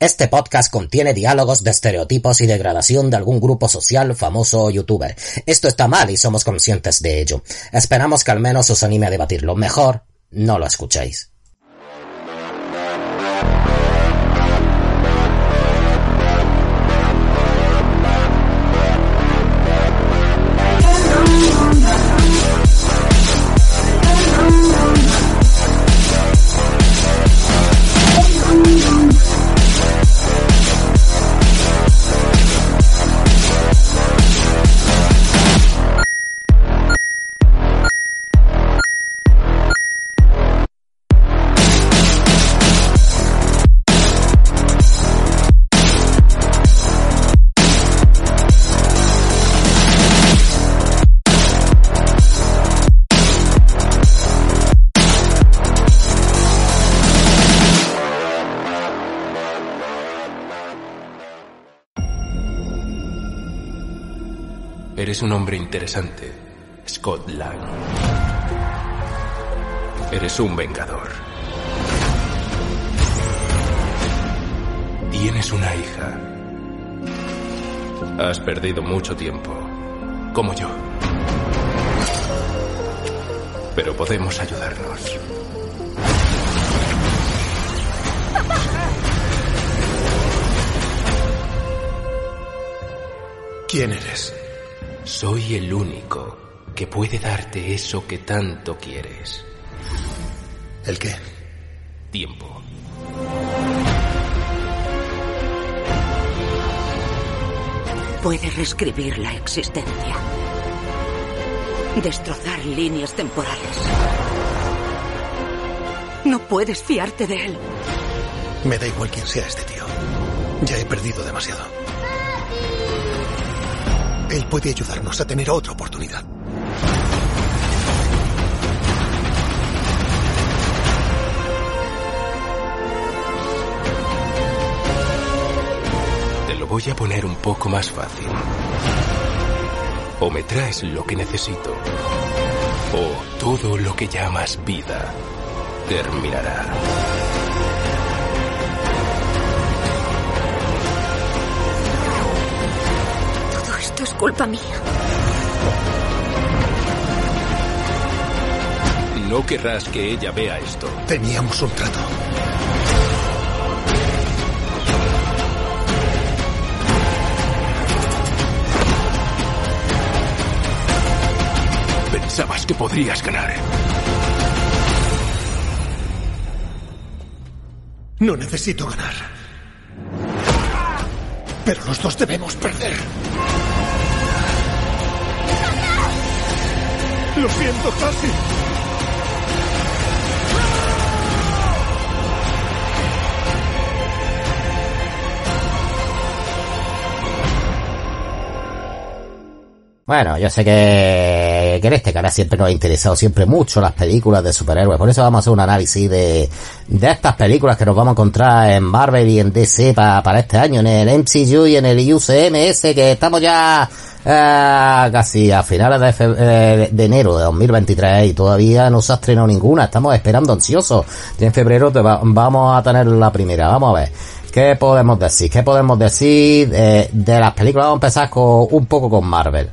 Este podcast contiene diálogos de estereotipos y degradación de algún grupo social, famoso o youtuber. Esto está mal y somos conscientes de ello. Esperamos que al menos os anime a debatirlo. Mejor, no lo escuchéis. Eres un hombre interesante, Scott Lang. Eres un vengador. Tienes una hija. Has perdido mucho tiempo, como yo. Pero podemos ayudarnos. ¿Quién eres? Soy el único que puede darte eso que tanto quieres. ¿El qué? Tiempo. Puede reescribir la existencia. Destrozar líneas temporales. No puedes fiarte de él. Me da igual quién sea este tío. Ya he perdido demasiado. Él puede ayudarnos a tener otra oportunidad. Te lo voy a poner un poco más fácil. O me traes lo que necesito, o todo lo que llamas vida terminará. Esto es culpa mía. No querrás que ella vea esto. Teníamos un trato. Pensabas que podrías ganar. No necesito ganar. Pero los dos debemos perder. Lo siento, casi. Bueno, yo sé que, que en este canal siempre nos ha interesado siempre mucho las películas de superhéroes. Por eso vamos a hacer un análisis de, de estas películas que nos vamos a encontrar en Marvel y en DC pa- para este año, en el MCU y en el UCMS, que estamos ya eh, casi a finales de, fe- eh, de enero de 2023 y todavía no se ha estrenado ninguna. Estamos esperando ansiosos. Y en febrero te va- vamos a tener la primera. Vamos a ver. ¿Qué podemos decir? ¿Qué podemos decir eh, de las películas? Vamos a empezar con, un poco con Marvel.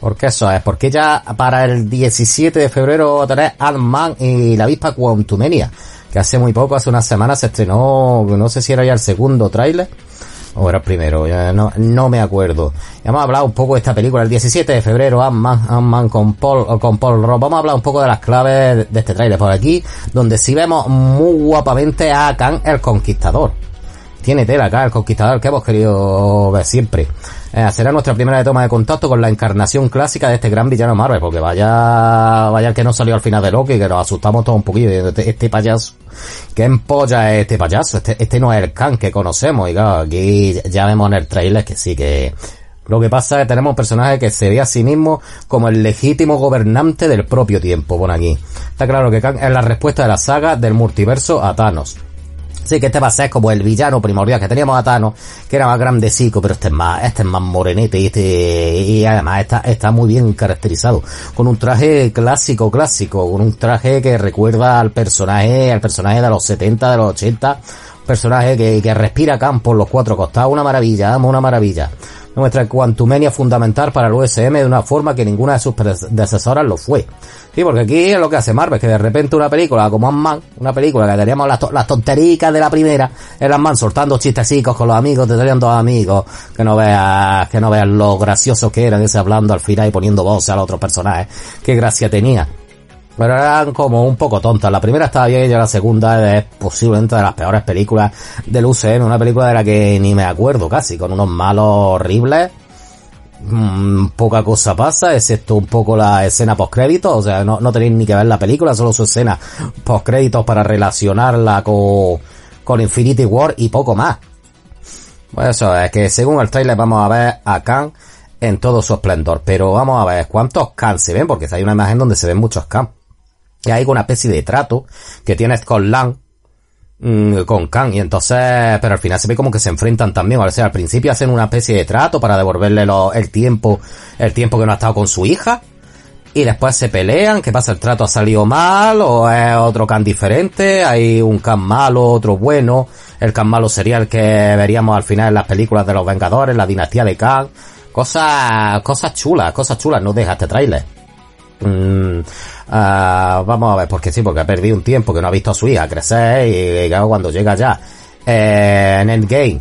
Porque eso es, porque ya para el 17 de febrero tenés Ant-Man y la avispa Quantumania, que hace muy poco, hace unas semanas se estrenó, no sé si era ya el segundo tráiler, o era el primero, no, no me acuerdo. Ya hemos hablado un poco de esta película, el 17 de febrero, Ant-Man, Ant-Man con Paul, con Paul Rudd. Vamos a hablar un poco de las claves de este tráiler por aquí, donde sí vemos muy guapamente a Khan el Conquistador tiene tela acá, el conquistador que hemos querido ver siempre. Eh, será nuestra primera toma de contacto con la encarnación clásica de este gran villano Marvel, porque vaya, vaya que no salió al final de Loki, que nos asustamos todos un poquillo. Este, este payaso, que empolla este payaso, este, este no es el Khan que conocemos, y claro, aquí ya vemos en el trailer que sí que lo que pasa es que tenemos un personaje que se ve a sí mismo como el legítimo gobernante del propio tiempo, por aquí. Está claro que Khan es la respuesta de la saga del multiverso a Thanos. Sí, que este va a ser como el villano primordial que teníamos a Thanos, que era más grandecico, pero este es más, este es más morenete y este, y además está, está muy bien caracterizado. Con un traje clásico, clásico, con un traje que recuerda al personaje, al personaje de los 70, de los 80, personaje que, que respira campo por los cuatro costados, una maravilla, amo una maravilla nuestra cuantumenia fundamental para el USM de una forma que ninguna de sus predecesoras lo fue. Sí, porque aquí es lo que hace Marvel, que de repente una película como Ant-Man, una película que teníamos las, las tontericas de la primera, el Ant-Man soltando chistecicos con los amigos, te tenían dos amigos, que no veas, que no veas lo gracioso que eran ese hablando al final y poniendo voz a los otros personajes, qué gracia tenía. Pero eran como un poco tontas. La primera estaba bien y la segunda es posiblemente de las peores películas del UCM. Una película de la que ni me acuerdo casi, con unos malos horribles. Mm, poca cosa pasa, excepto un poco la escena post-créditos. O sea, no, no tenéis ni que ver la película, solo su escena post-créditos para relacionarla con, con Infinity War y poco más. Pues eso, es que según el trailer vamos a ver a Khan en todo su esplendor. Pero vamos a ver cuántos Khan se ven, porque hay una imagen donde se ven muchos Khan que hay una especie de trato que tienes con Lan, mm, con Khan, y entonces, pero al final se ve como que se enfrentan también, o sea, al principio hacen una especie de trato para devolverle el tiempo, el tiempo que no ha estado con su hija, y después se pelean, ¿qué pasa? ¿El trato ha salido mal o es otro Khan diferente? ¿Hay un Khan malo, otro bueno? El Khan malo sería el que veríamos al final en las películas de los Vengadores, la dinastía de Khan. Cosas, cosas chulas, cosas chulas, no deja este trailer. Mm, Ah, vamos a ver, porque sí, porque ha perdido un tiempo que no ha visto a su hija crecer y, cuando llega ya eh, en Endgame,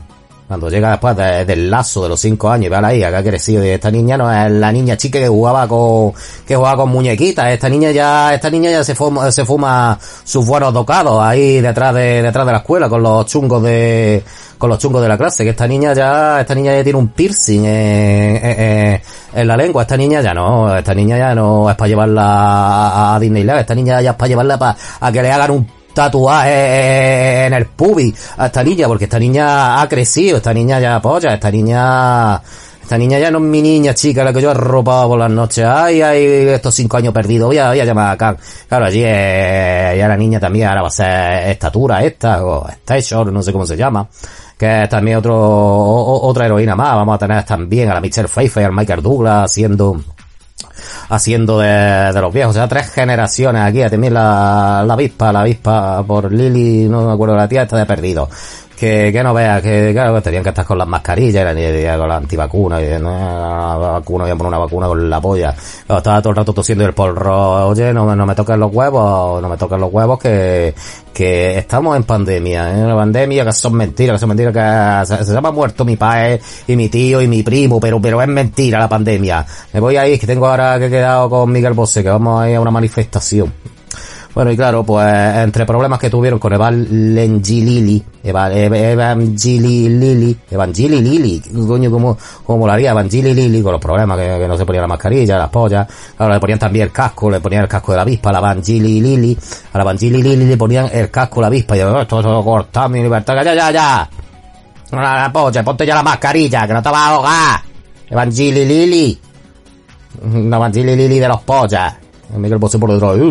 cuando llega después del lazo de los cinco años y ve a la hija que ha crecido y esta niña no es la niña chica que jugaba con, que jugaba con muñequitas, esta niña ya, esta niña ya se fuma, se fuma sus buenos docados ahí detrás de, detrás de la escuela con los chungos de, con los chungos de la clase, que esta niña ya, esta niña ya tiene un piercing en, la lengua, esta niña ya no, esta niña ya no es para llevarla a, Disneyland, esta niña ya es para llevarla para, a que le hagan un tatuaje en el pubi a esta niña, porque esta niña ha crecido, esta niña ya apoya, esta niña esta niña ya no es mi niña chica, la que yo he arropado por las noches. Ay, ay, estos cinco años perdidos. Voy a, voy a llamar acá. Claro, allí eh, ya la niña también ahora va a ser estatura esta, o station, no sé cómo se llama que es también otro, otra heroína más. Vamos a tener también a la Michelle Pfeiffer al Michael Douglas haciendo, haciendo de, los viejos. O sea, tres generaciones aquí. También la, la avispa, la avispa por Lily, no me acuerdo, la tía está de perdido que, que no veas que, claro, tenían que estar con las mascarillas, era con la antivacuna, y no, vacuna, voy a poner una vacuna con la polla. estaba todo el rato tosiendo el polro, oye, no, no me toquen los huevos, no me toquen los huevos que, que estamos en pandemia, ¿eh? una pandemia que son mentiras, que son mentiras que se, se, ha muerto mi padre y mi tío y mi primo, pero, pero es mentira la pandemia. Me voy a ir, que tengo ahora que he quedado con Miguel Bosé, que vamos a ir a una manifestación. Bueno, y claro, pues entre problemas que tuvieron con Evangelili, Evangelili, Evangelili, coño, como, como lo haría Evangelili, con los problemas que, no se ponía la mascarilla, las pollas, ahora le ponían también el casco, le ponían el casco de la avispa, la Evangelili, a la Evangelili le ponían el casco de la avispa, y yo, esto eso corta mi libertad, ya, ya, ya, la, la polla, ponte ya la mascarilla, que no te vas a ahogar, Evangelili, la Evangelili de los pollas. Miguel Bosé por detrás, la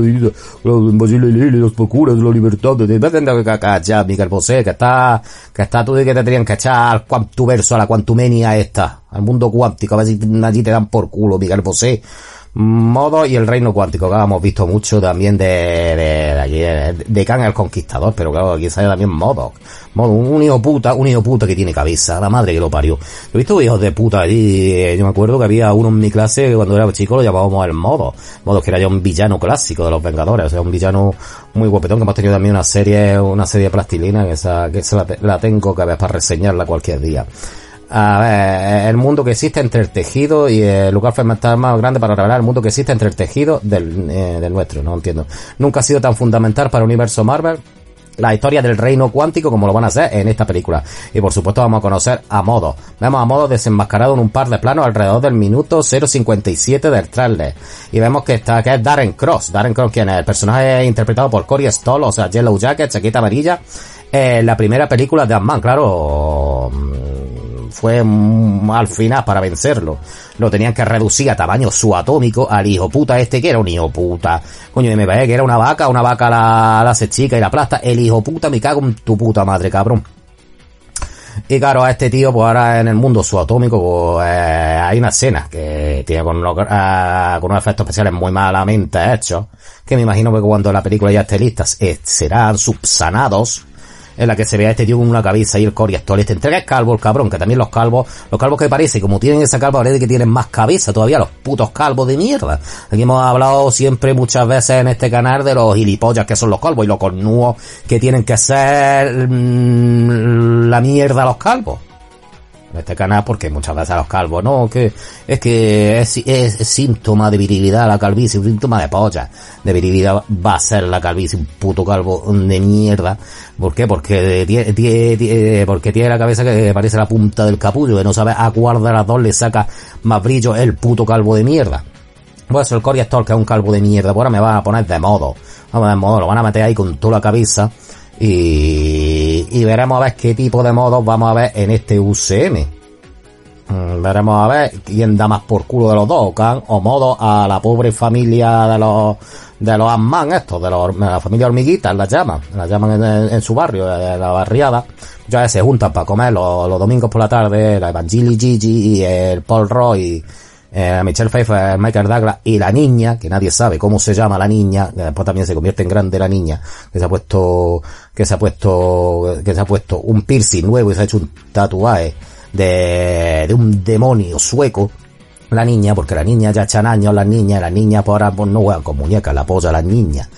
vida, las procuras, la libertad, de ya, Miguel Bosé, que está, que está tú y que te tenían que echar al cuantuverso, a la cuantumenia esta, al mundo cuántico, a ver si allí te dan por culo, Miguel Bosé modo y el reino cuántico, que hemos visto mucho también de, de, allí, de, Khan el Conquistador, pero claro, aquí sale también modo, modo, un hijo puta, un hijo puta que tiene cabeza, la madre que lo parió. Yo he visto hijos de puta allí, eh, yo me acuerdo que había uno en mi clase que cuando era chico lo llamábamos el modo, modo que era ya un villano clásico de los Vengadores, o sea, un villano muy guapetón, que hemos tenido también una serie, una serie de plastilina, que esa, que esa la, la tengo que ver para reseñarla cualquier día. A ver, el mundo que existe entre el tejido y el lugar está más grande para revelar el mundo que existe entre el tejido del, eh, del nuestro, no entiendo. Nunca ha sido tan fundamental para el universo Marvel la historia del reino cuántico como lo van a hacer en esta película. Y por supuesto vamos a conocer a Modo. Vemos a Modo desenmascarado en un par de planos alrededor del minuto 0.57 del trailer. Y vemos que está, que es Darren Cross. Darren Cross, quien es el personaje interpretado por Corey Stoll, o sea, Yellow Jacket, chaqueta amarilla, en la primera película de Ant-Man, claro, fue al final para vencerlo. Lo tenían que reducir a tamaño subatómico al hijo puta este que era un hijo puta. Coño, me parece que era una vaca, una vaca la, la chica y la plasta. El hijo puta me cago en tu puta madre, cabrón. Y claro, a este tío, pues ahora en el mundo subatómico, pues eh, hay una escena que tiene con unos, eh, con unos efectos especiales muy malamente hechos, que me imagino que cuando la película ya esté lista, eh, serán subsanados en la que se ve a este tío con una cabeza y el Coriastol. Este entrega es calvo, el cabrón, que también los calvos, los calvos que parece, como tienen esa calva, parece que tienen más cabeza todavía, los putos calvos de mierda. Aquí hemos hablado siempre muchas veces en este canal de los gilipollas que son los calvos y los cornudos que tienen que ser mm, la mierda los calvos este canal porque muchas veces a los calvos, no, que es que es, síntoma de virilidad la calvicie, un síntoma de polla. De virilidad va a ser la calvicie, un puto calvo de mierda. ¿Por qué? Porque tiene, porque tiene la cabeza que parece la punta del capullo, que no sabe a cuál de las dos le saca más brillo el puto calvo de mierda. Pues el Cory Stoll, que es un calvo de mierda, ahora me van a poner de modo. Vamos de modo, lo van a meter ahí con toda la cabeza y, y veremos a ver qué tipo de modos vamos a ver en este UCM. Mm, veremos a ver quién da más por culo de los dos, o modo a la pobre familia de los de los Ant-Man estos, de, los, de la familia hormiguitas, las llaman, las llaman en, su barrio, en la barriada, ya se juntan para comer los, los domingos por la tarde, la Evangeli Gigi y el Paul Roy eh, Michelle Pfeiffer, Michael Douglas y la niña, que nadie sabe cómo se llama la niña, que después también se convierte en grande la niña, que se ha puesto, que se ha puesto, que se ha puesto un piercing nuevo y se ha hecho un tatuaje de, de un demonio sueco, la niña, porque la niña ya echan años las niñas, las niñas por ahora pues, no juegan con muñecas, la polla las niñas.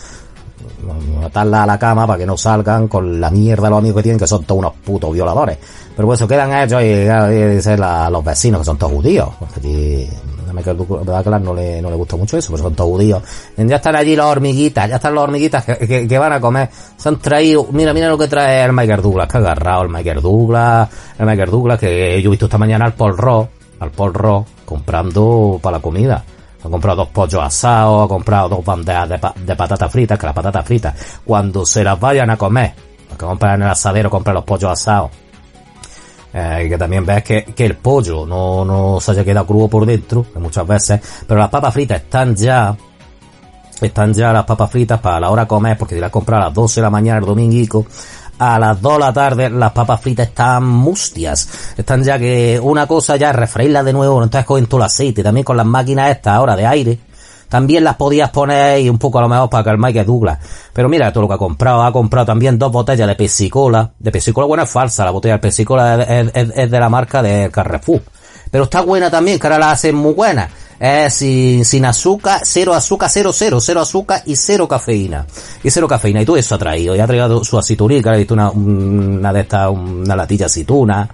A la cama para que no salgan con la mierda los amigos que tienen, que son todos unos putos violadores. Pero pues eso quedan ellos y, y, los vecinos, que son todos judíos. Porque a Michael Douglas no le, no le gusta mucho eso, pero son todos judíos. Ya están allí las hormiguitas, ya están las hormiguitas que, que, van a comer. Se han traído, mira, mira lo que trae el Michael Douglas, que ha agarrado el Michael Douglas, el Michael Douglas, que yo he visto esta mañana al Paul Ross, al Paul Ross, comprando para la comida. Ha comprado dos pollos asados, ha comprado dos bandejas de, de patatas fritas, que las patatas fritas, cuando se las vayan a comer, que comprar en el asadero, comprar los pollos asados, eh, que también ves que, que, el pollo no, no se haya quedado crudo por dentro, muchas veces, pero las papas fritas están ya, están ya las papas fritas para la hora de comer, porque si las compras a las 12 de la mañana el dominguico, a las 2 de la tarde las papas fritas están mustias. Están ya que una cosa ya es refreírlas de nuevo, entonces cogen todo el aceite, también con las máquinas estas ahora de aire, también las podías poner y un poco a lo mejor para calmar que Douglas. Pero mira todo lo que ha comprado. Ha comprado también dos botellas de pesicola. De pesicola buena es falsa. La botella de pesicola es, de la marca de Carrefour. Pero está buena también, que ahora la hacen muy buena. Es sin, sin azúcar, cero azúcar, cero, cero, cero azúcar y cero cafeína. Y cero cafeína. Y todo eso ha traído. Y ha traído su aceitunica, ha visto una, una de estas, una latilla aceituna.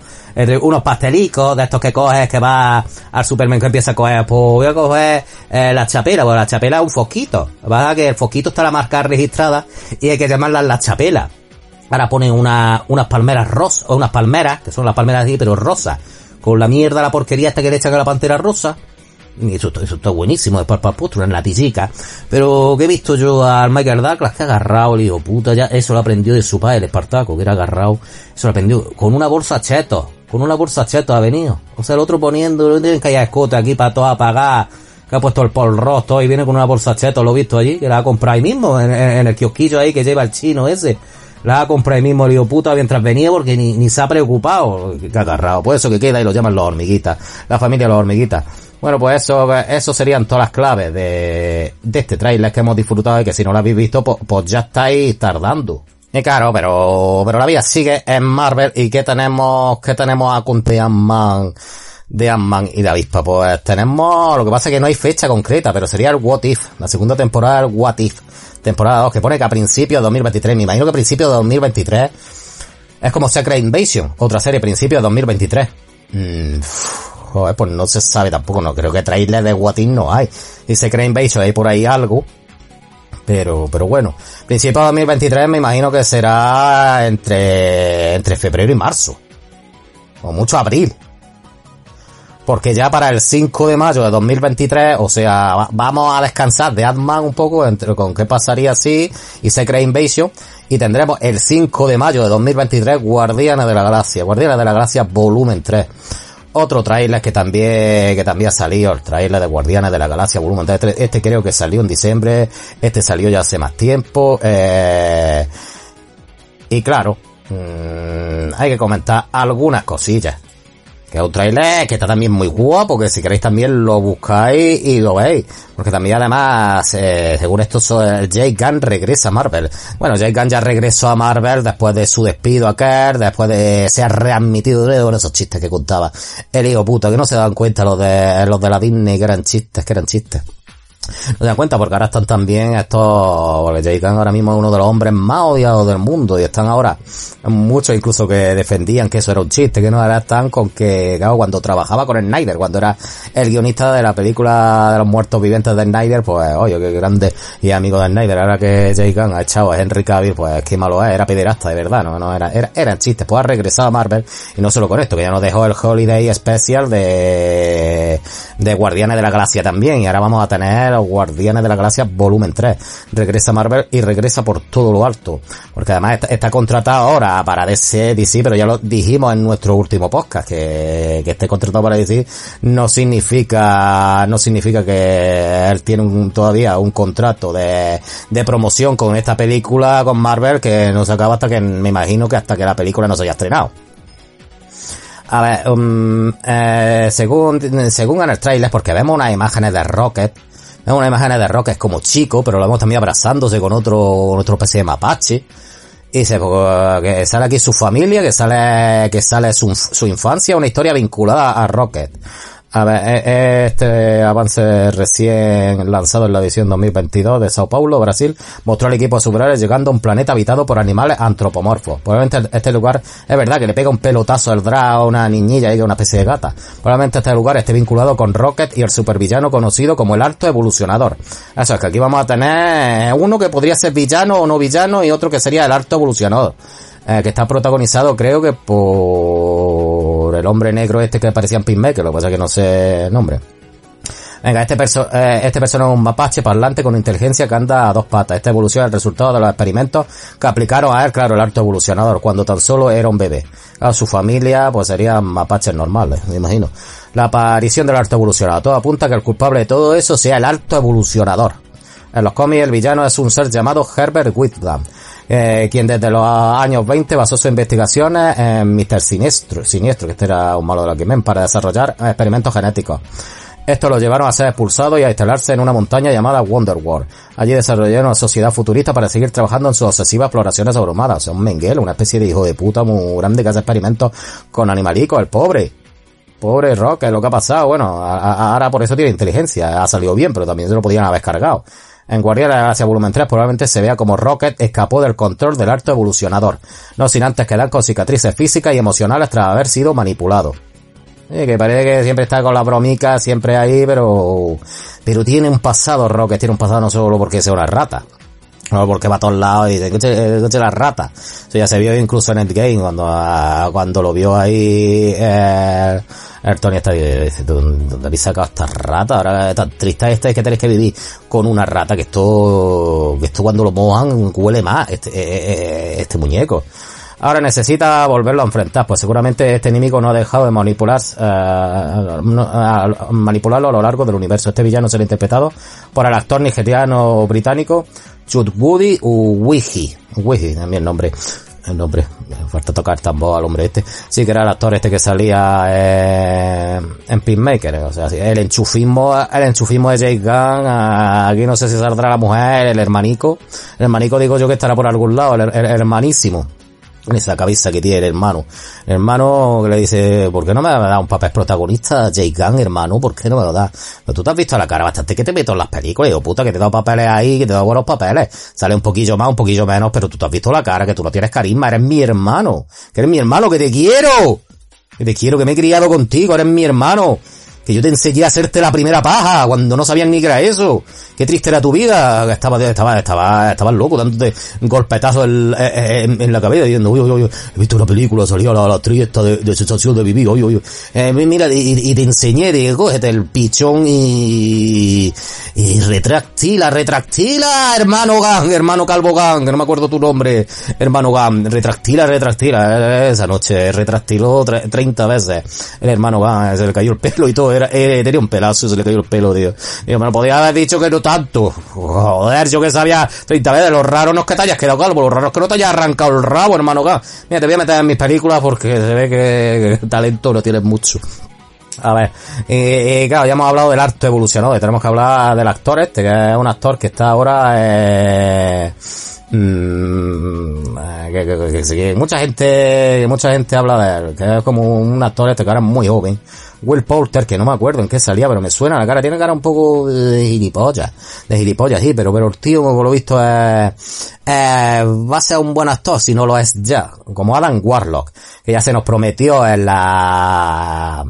Unos pastelicos de estos que coges, que va al supermercado y empieza a coger, pues voy a coger eh, la chapela, pues la chapela es un fosquito. Va que el fosquito está la marca registrada y hay que llamarla la chapela. Ahora ponen una, unas palmeras rosas, o unas palmeras, que son las palmeras así, pero rosas. Con la mierda, la porquería esta que le echan a la pantera rosa eso, eso está buenísimo, después para postura en la tisica. Pero que he visto yo al Michael Douglas que ha agarrado, le digo, puta, ya eso lo aprendió de su padre, el Espartaco, que era agarrado. Eso lo aprendió con una bolsa cheto. Con una bolsa cheto ha venido. O sea, el otro poniendo, no tienen que haya escote aquí para todo apagar. Que ha puesto el Paul Ross todo y viene con una bolsa cheto, lo he visto allí, que la ha comprado ahí mismo, en, el kiosquillo ahí que lleva el chino ese la ha comprado ahí mismo, digo puta mientras venía porque ni, ni se ha preocupado, que ha agarrado. Pues eso que queda y lo llaman los hormiguitas, la familia de los hormiguitas. Bueno, pues eso, eso serían todas las claves de, de este trailer que hemos disfrutado y que si no lo habéis visto, pues, pues ya estáis tardando. Y claro, pero, pero la vida sigue en Marvel y ¿qué tenemos, qué tenemos a de Ant-Man, de Ant-Man y de Avispa? Pues tenemos, lo que pasa es que no hay fecha concreta, pero sería el What If, la segunda temporada del What If, temporada 2, que pone que a principios de 2023, me imagino que a principios de 2023 es como Secret Invasion, otra serie, principios de 2023. Mmm, Joder, pues no se sabe tampoco, no creo que trailer de What no hay. Dice Crane Invasion, hay por ahí algo. Pero, pero bueno, principio de 2023 me imagino que será entre, entre febrero y marzo. O mucho abril. Porque ya para el 5 de mayo de 2023, o sea, vamos a descansar de Ant-Man un poco entre con qué pasaría si y Secret Invasion. Y tendremos el 5 de mayo de 2023 Guardianes de la Galaxia. Guardianes de la Galaxia volumen 3 otro trailer que también, que también ha salido, el trailer de Guardianes de la Galaxia volumen 3. Este creo que salió en diciembre, este salió ya hace más tiempo, eh, y claro, mmm, hay que comentar algunas cosillas. Que es un trailer que está también muy guapo, que si queréis también lo buscáis y lo veis. Porque también además, eh, según esto, Jake Gunn regresa a Marvel. Bueno, Jake Gunn ya regresó a Marvel después de su despido a Kerr, después de ser readmitido de esos chistes que contaba. El hijo puto, que no se dan cuenta los de, los de la Disney que eran chistes, que eran chistes. No se dan cuenta porque ahora están también estos, porque Jay ahora mismo es uno de los hombres más odiados del mundo y están ahora muchos incluso que defendían que eso era un chiste, que no ahora están con que, claro, cuando trabajaba con Snyder, cuando era el guionista de la película de los muertos vivientes de Snyder, pues oye, qué grande y amigo de Snyder, ahora que Jay Khan ha echado a Henry Cavill, pues qué malo es, era pederasta de verdad, no, no era, era, eran chistes, pues ha regresado a Marvel y no solo con esto, que ya nos dejó el Holiday Special de, de Guardianes de la Galaxia también y ahora vamos a tener Guardianes de la Galaxia volumen 3. Regresa Marvel y regresa por todo lo alto. Porque además está, contratado ahora para DC, DC, pero ya lo dijimos en nuestro último podcast, que, que esté contratado para DC no significa, no significa que él tiene un, todavía un contrato de, de promoción con esta película, con Marvel, que no se acaba hasta que, me imagino que hasta que la película no se haya estrenado. A ver, um, eh, según, según en el trailer, porque vemos unas imágenes de Rocket, es una imagen de Rock, es como chico, pero lo vemos también abrazándose con otro, con otro especie de mapache. Y se, pues, que sale aquí su familia, que sale, que sale su, su infancia, una historia vinculada a Rocket. A ver, e, e, este avance recién lanzado en la edición 2022 de Sao Paulo, Brasil, mostró al equipo superhéroes llegando a un planeta habitado por animales antropomorfos. Probablemente este lugar, es verdad que le pega un pelotazo al Dra a una niñilla y una especie de gata. Probablemente este lugar esté vinculado con Rocket y el supervillano conocido como el Alto Evolucionador. Eso es que aquí vamos a tener uno que podría ser villano o no villano y otro que sería el Alto Evolucionador. Eh, que está protagonizado creo que por el hombre negro este que parecía en Peacemaker, lo que pasa es que no sé el nombre. Venga, este, perso eh, este personaje es un mapache parlante con inteligencia que anda a dos patas. Esta evolución es el resultado de los experimentos que aplicaron a él, claro, el alto evolucionador, cuando tan solo era un bebé. A su familia, pues serían mapaches normales, me imagino. La aparición del alto evolucionador. Todo apunta que el culpable de todo eso sea el alto evolucionador. En los cómics el villano es un ser llamado Herbert Whitlam, eh, quien desde los años 20 basó sus investigaciones en Mr. Siniestro, Siniestro, que este era un malo de la X-Men, para desarrollar experimentos genéticos. Esto lo llevaron a ser expulsado y a instalarse en una montaña llamada Wonderworld. Allí desarrollaron una sociedad futurista para seguir trabajando en sus obsesivas exploraciones abrumadas. O sea, un menguel, una especie de hijo de puta muy grande que hace experimentos con animalicos, el pobre. Pobre Rock, es lo que ha pasado. Bueno, ahora por eso tiene inteligencia. Ha salido bien, pero también se lo podían haber cargado. En Guardianes de la Galaxia Volumen 3 probablemente se vea como Rocket escapó del control del alto evolucionador, no sin antes quedar con cicatrices físicas y emocionales tras haber sido manipulado. Eh, que parece que siempre está con la bromica, siempre ahí, pero... Pero tiene un pasado Rocket, tiene un pasado no solo porque sea una rata, no, porque va a todos lados y dice, escuche, escuche la rata. Eso ya se vio incluso en Endgame, cuando, ah, cuando lo vio ahí, eh, el Tony está dice, ¿dónde habéis sacado esta rata? Ahora tan triste esta es que tenéis que vivir con una rata que esto, que esto cuando lo mojan huele más, este, eh, eh, eh, este muñeco. Ahora necesita volverlo a enfrentar, pues seguramente este enemigo no ha dejado de manipular, manipularlo a lo largo del universo. Este villano será interpretado por el actor nigeriano británico Chutwoody Uwihi. Uwihi, también el nombre el nombre, me falta tocar tambor al hombre este, sí que era el actor este que salía eh, en Peacemaker, o sea, el enchufismo, el enchufismo de Jake Gunn, aquí no sé si saldrá la mujer, el hermanico, el hermanico digo yo que estará por algún lado, el hermanísimo, esa cabeza que tiene hermano. Hermano que le dice, ¿por qué no me da un papel protagonista, Jake Gunn, hermano? ¿Por qué no me lo da? Pero tú te has visto la cara bastante que te meto en las películas, digo, puta, que te he dado papeles ahí, que te he dado buenos papeles. Sale un poquillo más, un poquillo menos, pero tú te has visto la cara, que tú no tienes carisma, eres mi hermano. Que eres mi hermano, que te quiero. Que te quiero, que me he criado contigo, eres mi hermano Que yo te enseñé a hacerte la primera paja cuando no sabían ni qué era eso. Qué triste era tu vida. Estaba, estaba, estaba, estabas loco dándote golpetazos en, en, la cabeza diciendo, uy, uy, uy, he visto una película, salió la, la actriz esta de, de sensación de vivir, uy, uy, eh, mira, y, te enseñé, digo, cógete el pichón y, y retractila, retractila, hermano Gang, hermano Calvo Gang, que no me acuerdo tu nombre, hermano Gang, retractila, retractila, esa noche retractiló 30 veces el hermano Gang, se le cayó el pelo y todo, eh, tenía un pelazo, se le cayó el pelo, tío. Digo, me lo podía haber dicho que no tanto. Joder, yo que sabía 30 veces, lo raro no es que te hayas quedado calvo, lo raro es que no te hayas arrancado el rabo, hermano Gang. Mira, te voy a meter en mis películas porque se ve que, que talento no tienes mucho. A ver, eh, claro, ya hemos hablado del arte evolucionado, tenemos que hablar del actor este, que es un actor que está ahora, eh, mmm, que, que, que, mucha gente, mucha gente habla de él, que es como un actor este que ahora es muy joven, Will Poulter, que no me acuerdo en qué salía, pero me suena la cara, tiene cara un poco de gilipollas, de gilipollas, sí, pero, pero el tío, como lo visto, es, eh, va a ser un buen actor si no lo es ya, como Adam Warlock, que ya se nos prometió en la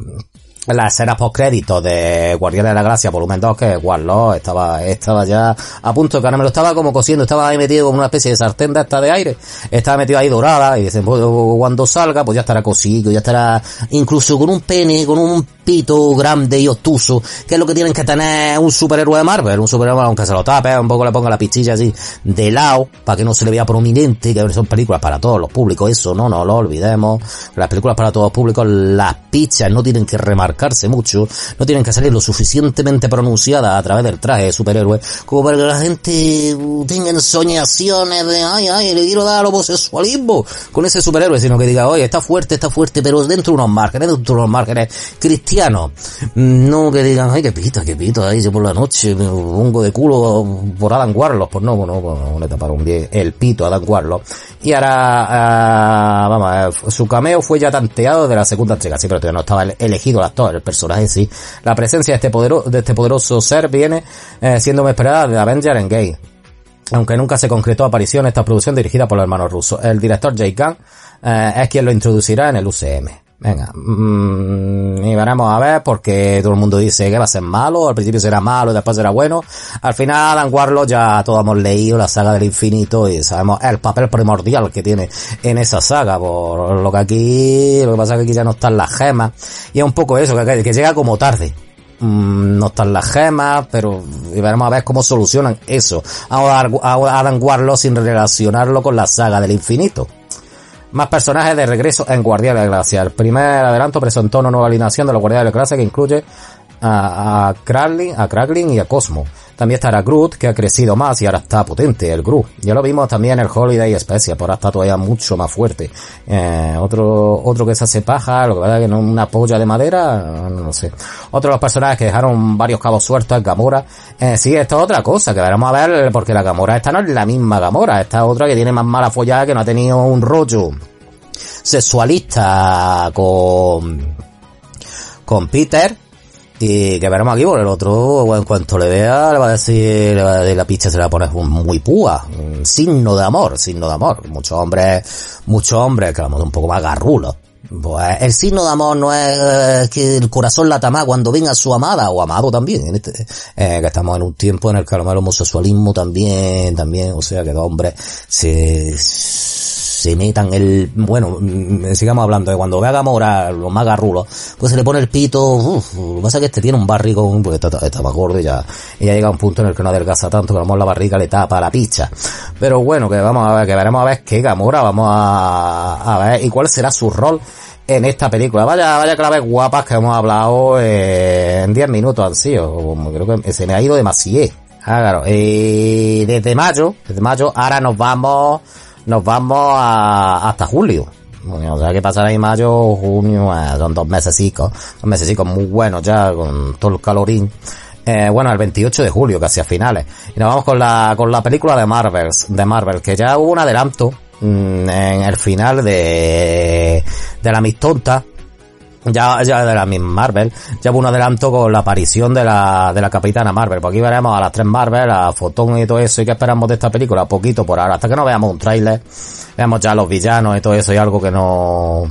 la escena post crédito de Guardianes de la Gracia volumen 2 que Warlock estaba, estaba ya a punto que me lo estaba como cosiendo, estaba ahí metido como una especie de sartén de esta de aire, estaba metido ahí dorada y dicen, pues, cuando salga pues ya estará cosido, ya estará incluso con un pene, con un pito grande y obtuso, que es lo que tienen que tener un superhéroe de Marvel, un superhéroe aunque se lo tape, un poco le ponga la pichilla así de lado, para que no se le vea prominente, que son películas para todos los públicos, eso no, no lo olvidemos, las películas para todos los públicos, las pichas no tienen que remarcarse mucho, no tienen que salir lo suficientemente pronunciadas a través del traje de superhéroe, como para que la gente tenga soñaciones de, ay, ay, le quiero dar al homosexualismo con ese superhéroe, sino que diga, oye, está fuerte, está fuerte, pero dentro de unos márgenes, dentro de unos márgenes cristianos, no que digan, ay, qué pito, qué pito, ahí yo por la noche me pongo de culo por Adam Warlock. Pues no, bueno, pues le taparon bien el pito a Adam Warlock. Y ahora, uh, vamos, su cameo fue ya tanteado de la segunda entrega, sí, pero todavía no estaba elegido el actor, el personaje sí. La presencia de este, podero, de este poderoso ser viene eh, siendo esperada de Avenger Gay aunque nunca se concretó aparición esta producción dirigida por los hermanos rusos. El director Jake Gunn eh, es quien lo introducirá en el UCM. Venga, mmm, y veremos a ver, porque todo el mundo dice que va a ser malo, al principio será malo después será bueno. Al final, Adam Warlock ya todos hemos leído la saga del infinito y sabemos el papel primordial que tiene en esa saga, por lo que aquí, lo que pasa es que aquí ya no están las gemas, y es un poco eso, que, llega como tarde. Mm, no están las gemas, pero veremos a ver cómo solucionan eso. A Adam Warlock sin relacionarlo con la saga del infinito. Más personajes de regreso en Guardianes de la. El primer adelanto presentó una nueva alineación de los de la que incluye a, a a Kraglin y a Cosmo. También estará Groot, que ha crecido más y ahora está potente, el Groot. Ya lo vimos también en el Holiday Special, por ahora está todavía mucho más fuerte. Eh, otro, otro que se hace paja, lo que pasa es que no una polla de madera, no sé. Otro de los personajes que dejaron varios cabos sueltos es Gamora. Eh, sí, esta es otra cosa, que veremos a ver, porque la Gamora esta no es la misma Gamora, esta es otra que tiene más mala follada, que no ha tenido un rollo sexualista con, con Peter, y que veremos aquí, por el otro, en cuanto le vea, le va a decir, le va a decir la picha se le va a poner muy púa. Un signo de amor, signo de amor. Muchos hombres, muchos hombres, que vamos un poco más garrulos. Pues el signo de amor no es eh, que el corazón lata más cuando venga su amada o amado también. En este, eh, que estamos en un tiempo en el que el homosexualismo también, también, o sea que dos hombres se, se metan el, bueno, mm, sigamos hablando de cuando vea Gamora, lo más garrulo, pues se le pone el pito, uff, lo que pasa es que este tiene un barrigón, porque más gordo y ya, y ya llega a un punto en el que no adelgaza tanto que vamos la barriga le tapa la picha. Pero bueno, que vamos a ver, que veremos a ver qué Gamora vamos a, a ver y cuál será su rol en esta película. Vaya, vaya claves guapas que hemos hablado eh, en 10 minutos han sido. Creo que se me ha ido demasiado. Ah, claro. Y desde mayo, desde mayo, ahora nos vamos nos vamos a, hasta julio. O sea que pasará en mayo, junio, eh, son dos meses, dos meses muy buenos ya, con todo el calorín. Eh, bueno, el 28 de julio, casi a finales. Y nos vamos con la, con la película de Marvel, de Marvel, que ya hubo un adelanto mm, en el final de, de la mistonta, ya, ya de la misma Marvel, ya hubo un adelanto con la aparición de la, de la Capitana Marvel. Por aquí veremos a las tres Marvel, a Fotón y todo eso, y que esperamos de esta película, poquito por ahora, hasta que no veamos un tráiler, veamos ya los villanos y todo eso, y algo que no,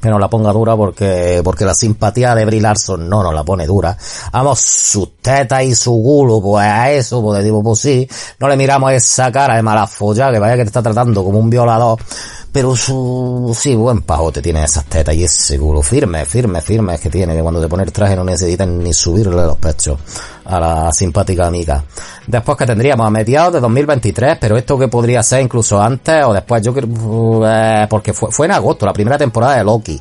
que nos la ponga dura porque, porque la simpatía de Brie Larson no nos la pone dura. Vamos, sus tetas y su gulo, pues a eso, pues digo, pues sí, no le miramos esa cara de mala folla que vaya que te está tratando como un violador, pero su, sí, buen pajote tiene esas tetas y ese culo firme, firme, firme es que tiene, que cuando te pone el traje no necesitan ni subirle los pechos a la simpática amiga. Después que tendríamos a mediados de 2023, pero esto que podría ser incluso antes o después, yo creo, eh, porque fue, fue en agosto, la primera temporada de Loki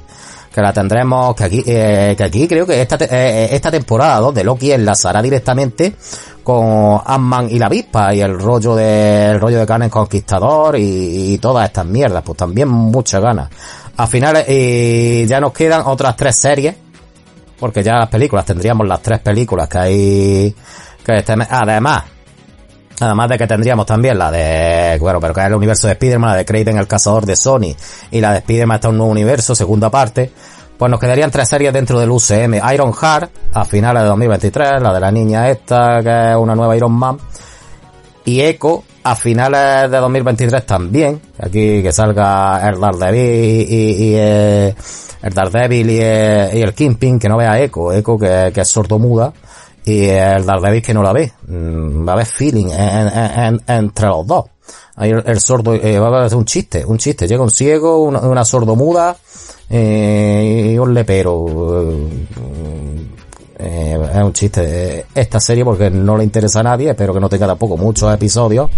que la tendremos, que aquí, eh, que aquí creo que esta, eh, esta temporada 2 de Loki enlazará directamente con Ant-Man y la avispa y el rollo de, el rollo de Khan Conquistador y, y, todas estas mierdas, pues también muchas ganas. Al final, eh, ya nos quedan otras tres series, porque ya las películas, tendríamos las tres películas que hay, que este además, Además de que tendríamos también la de, bueno, pero que es el universo de Spider-Man, la de Craven el cazador de Sony, y la de Spider-Man está un nuevo universo, segunda parte, pues nos quedarían tres series dentro del UCM. Iron Heart, a finales de 2023, la de la niña esta, que es una nueva Iron Man, y Echo, a finales de 2023 también, aquí que salga el Daredevil y, y, y eh, el Daredevil eh, y el Kingpin, que no vea Echo, Echo que, que es sordo-muda, y el Daredevil que no la ve. Va a haber feeling en, en, en, entre los dos. Ahí el, sordo eh, va a ser un chiste, un chiste. Llega un ciego, una, una sordomuda y un lepero. Eh, es un chiste esta serie porque no le interesa a nadie, espero que no tenga tampoco muchos episodios.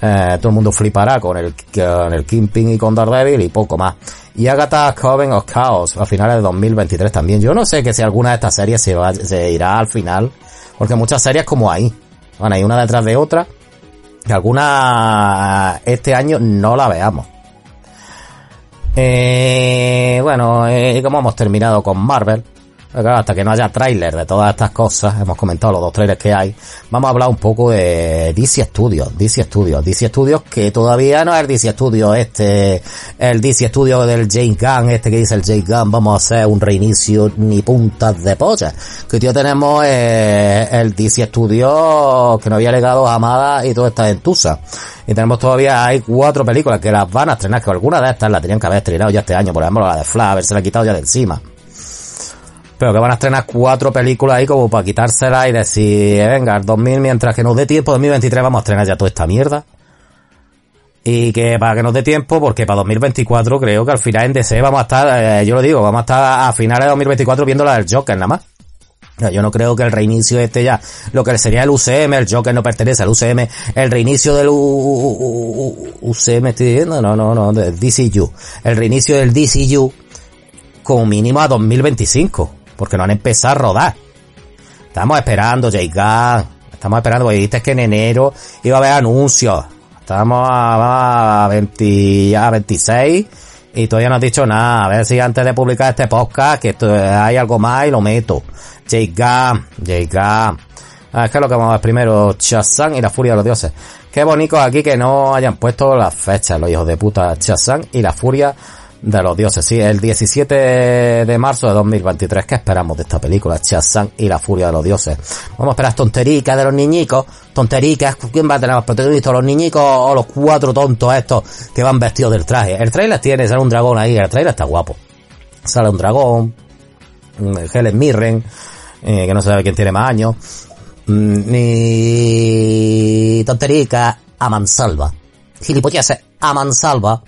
Eh, todo el mundo flipará con el, con el Kingpin y con Daredevil y poco más. Y Agatha Coven of Chaos a finales de 2023 también. Yo no sé que si alguna de estas series se, va, se irá al final, porque muchas series como ahí, van ahí una detrás de otra, que alguna este año no la veamos. Eh, bueno, eh, como hemos terminado con Marvel, hasta que no haya tráiler de todas estas cosas, hemos comentado los dos trailers que hay, vamos a hablar un poco de DC Studios, DC Studios, DC Studios que todavía no es el DC Studios este, el DC Studios del James Gunn, este que dice el James Gunn, vamos a hacer un reinicio ni puntas de polla. Que tío tenemos eh, el DC Studios que nos había legado Amada y toda esta entusa. Y tenemos todavía, hay cuatro películas que las van a estrenar, que algunas de estas las tenían que haber estrenado ya este año, por ejemplo la de Flash, haberse la quitado ya de encima pero que van a estrenar cuatro películas ahí como para quitársela y decir, eh, venga, el 2000, mientras que nos dé tiempo, 2023 vamos a estrenar ya toda esta mierda. Y que para que nos dé tiempo, porque para 2024 creo que al final en DC vamos a estar, eh, yo lo digo, vamos a estar a finales de 2024 viendo la del Joker nada más. Yo no creo que el reinicio este ya, lo que sería el UCM, el Joker no pertenece al UCM, el reinicio del UCM, estoy diciendo, no, no, no, del DCU, el reinicio del DCU como mínimo a 2025 porque no han empezado a rodar. Estamos esperando, J. Estamos esperando, porque dijiste que en enero iba a haber anuncios. Estamos a, a 20, a 26 y todavía no has dicho nada. A ver si antes de publicar este podcast, que hay algo más y lo meto. J. J. Ah, es que lo que vamos a ver primero, Chazán y la furia de los dioses. Qué bonito aquí que no hayan puesto las fechas, los hijos de puta, Chazán y la furia de los dioses, sí, el 17 de marzo de 2023. ¿Qué esperamos de esta película? Shazam y la furia de los dioses. Vamos a esperar tontericas de los niñicos. Tontericas, ¿quién va a tener más protagonistas? ¿Los niñicos o los cuatro tontos estos que van vestidos del traje? El trailer tiene, sale un dragón ahí, el trailer está guapo. Sale un dragón, Helen Mirren, eh, que no se sabe quién tiene más años. Mm, ni tonterica a mansalva. Gilipollas a mansalva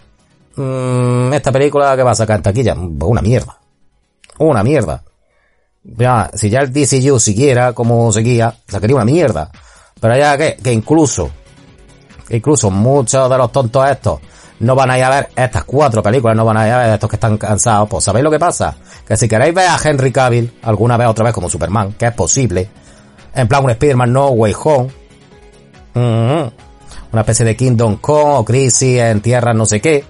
mmm, esta película que va a sacar taquilla, una mierda. Una mierda. Ya, si ya el DCU siguiera como seguía, sacaría una mierda. Pero ya que, que incluso, incluso muchos de los tontos estos no van a ir a ver estas cuatro películas, no van a ir a ver estos que están cansados. Pues ¿sabéis lo que pasa? Que si queréis ver a Henry Cavill alguna vez otra vez como Superman, que es posible, en plan un Spider-Man No Way Home, mm, una especie de Kingdom Come o Crisis en Tierra no sé qué,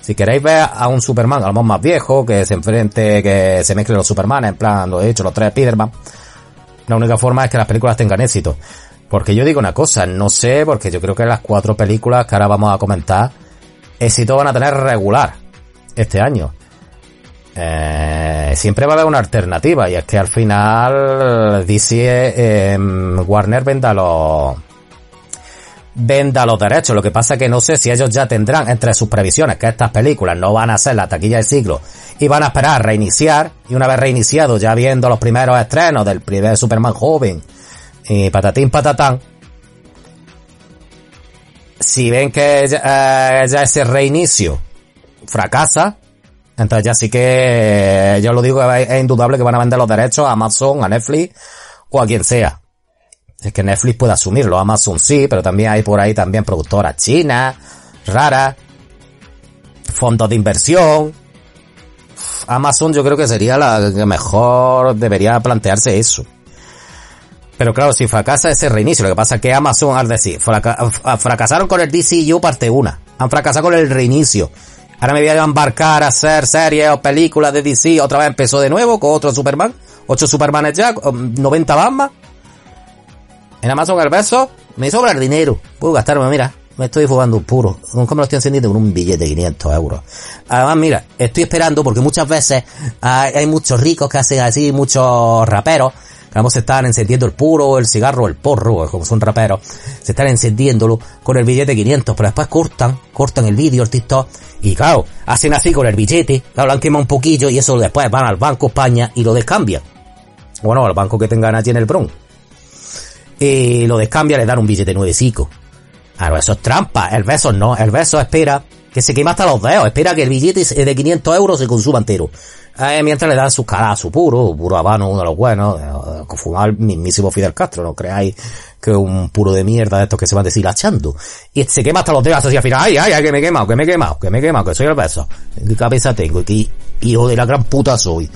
si queréis ver a un Superman, a lo más viejo, que se enfrente, que se mezcle los Superman, en plan, lo he dicho, los tres Spiderman, la única forma es que las películas tengan éxito. Porque yo digo una cosa, no sé, porque yo creo que las cuatro películas que ahora vamos a comentar, éxito van a tener regular este año. Eh, siempre va a haber una alternativa y es que al final DC eh, Warner venda los venda los derechos. Lo que pasa es que no sé si ellos ya tendrán entre sus previsiones que estas películas no van a ser la taquilla del siglo y van a esperar a reiniciar y una vez reiniciado ya viendo los primeros estrenos del primer Superman joven y patatín patatán si ven que ya, eh, ese reinicio fracasa entonces ya sí que eh, yo lo digo es indudable que van a vender los derechos a Amazon, a Netflix o a quien sea. Es que Netflix puede asumirlo, Amazon sí, pero también hay por ahí también productoras chinas, raras, fondos de inversión. Amazon yo creo que sería la que mejor debería plantearse eso. Pero claro, si fracasa ese reinicio, lo que pasa es que Amazon, al decir, fracasaron con el DCU parte 1, han fracasado con el reinicio, Ahora me voy a embarcar a hacer series o películas de DC. Otra vez empezó de nuevo con otro Superman. Ocho Supermanes ya, 90 Batman. En Amazon beso me sobra el dinero. Puedo gastarme, mira, me estoy fugando puro. ¿Cómo lo estoy encendiendo? Con un billete de 500 euros. Además, mira, estoy esperando porque muchas veces hay, muchos ricos que hacen así, muchos raperos Vamos, se están encendiendo el puro, el cigarro, el porro, como son raperos, se están encendiéndolo con el billete 500, pero después cortan, cortan el vídeo, el TikTok, y claro, hacen así con el billete, claro, lo han quemado un poquillo y eso después van al Banco España y lo descambian. Bueno, al banco que tengan allí en el Bronx. Y lo descambia, le dan un billete nuevecico. Claro, eso es trampa. El beso no. El beso espera que se quema hasta los dedos. Espera que el billete de 500 euros se consuma entero. Eh, mientras le dan su cara a su puro, puro habano, uno de los buenos, eh, fumar el mismísimo Fidel Castro, no creáis que un puro de mierda de estos que se van deshilachando. Y se quema hasta los dedos así al final, ay, ay, ay, que me he quemado, que me he quemado, que me he quemado, que soy el beso. ¿Qué cabeza tengo? ¿Qué hijo de la gran puta soy?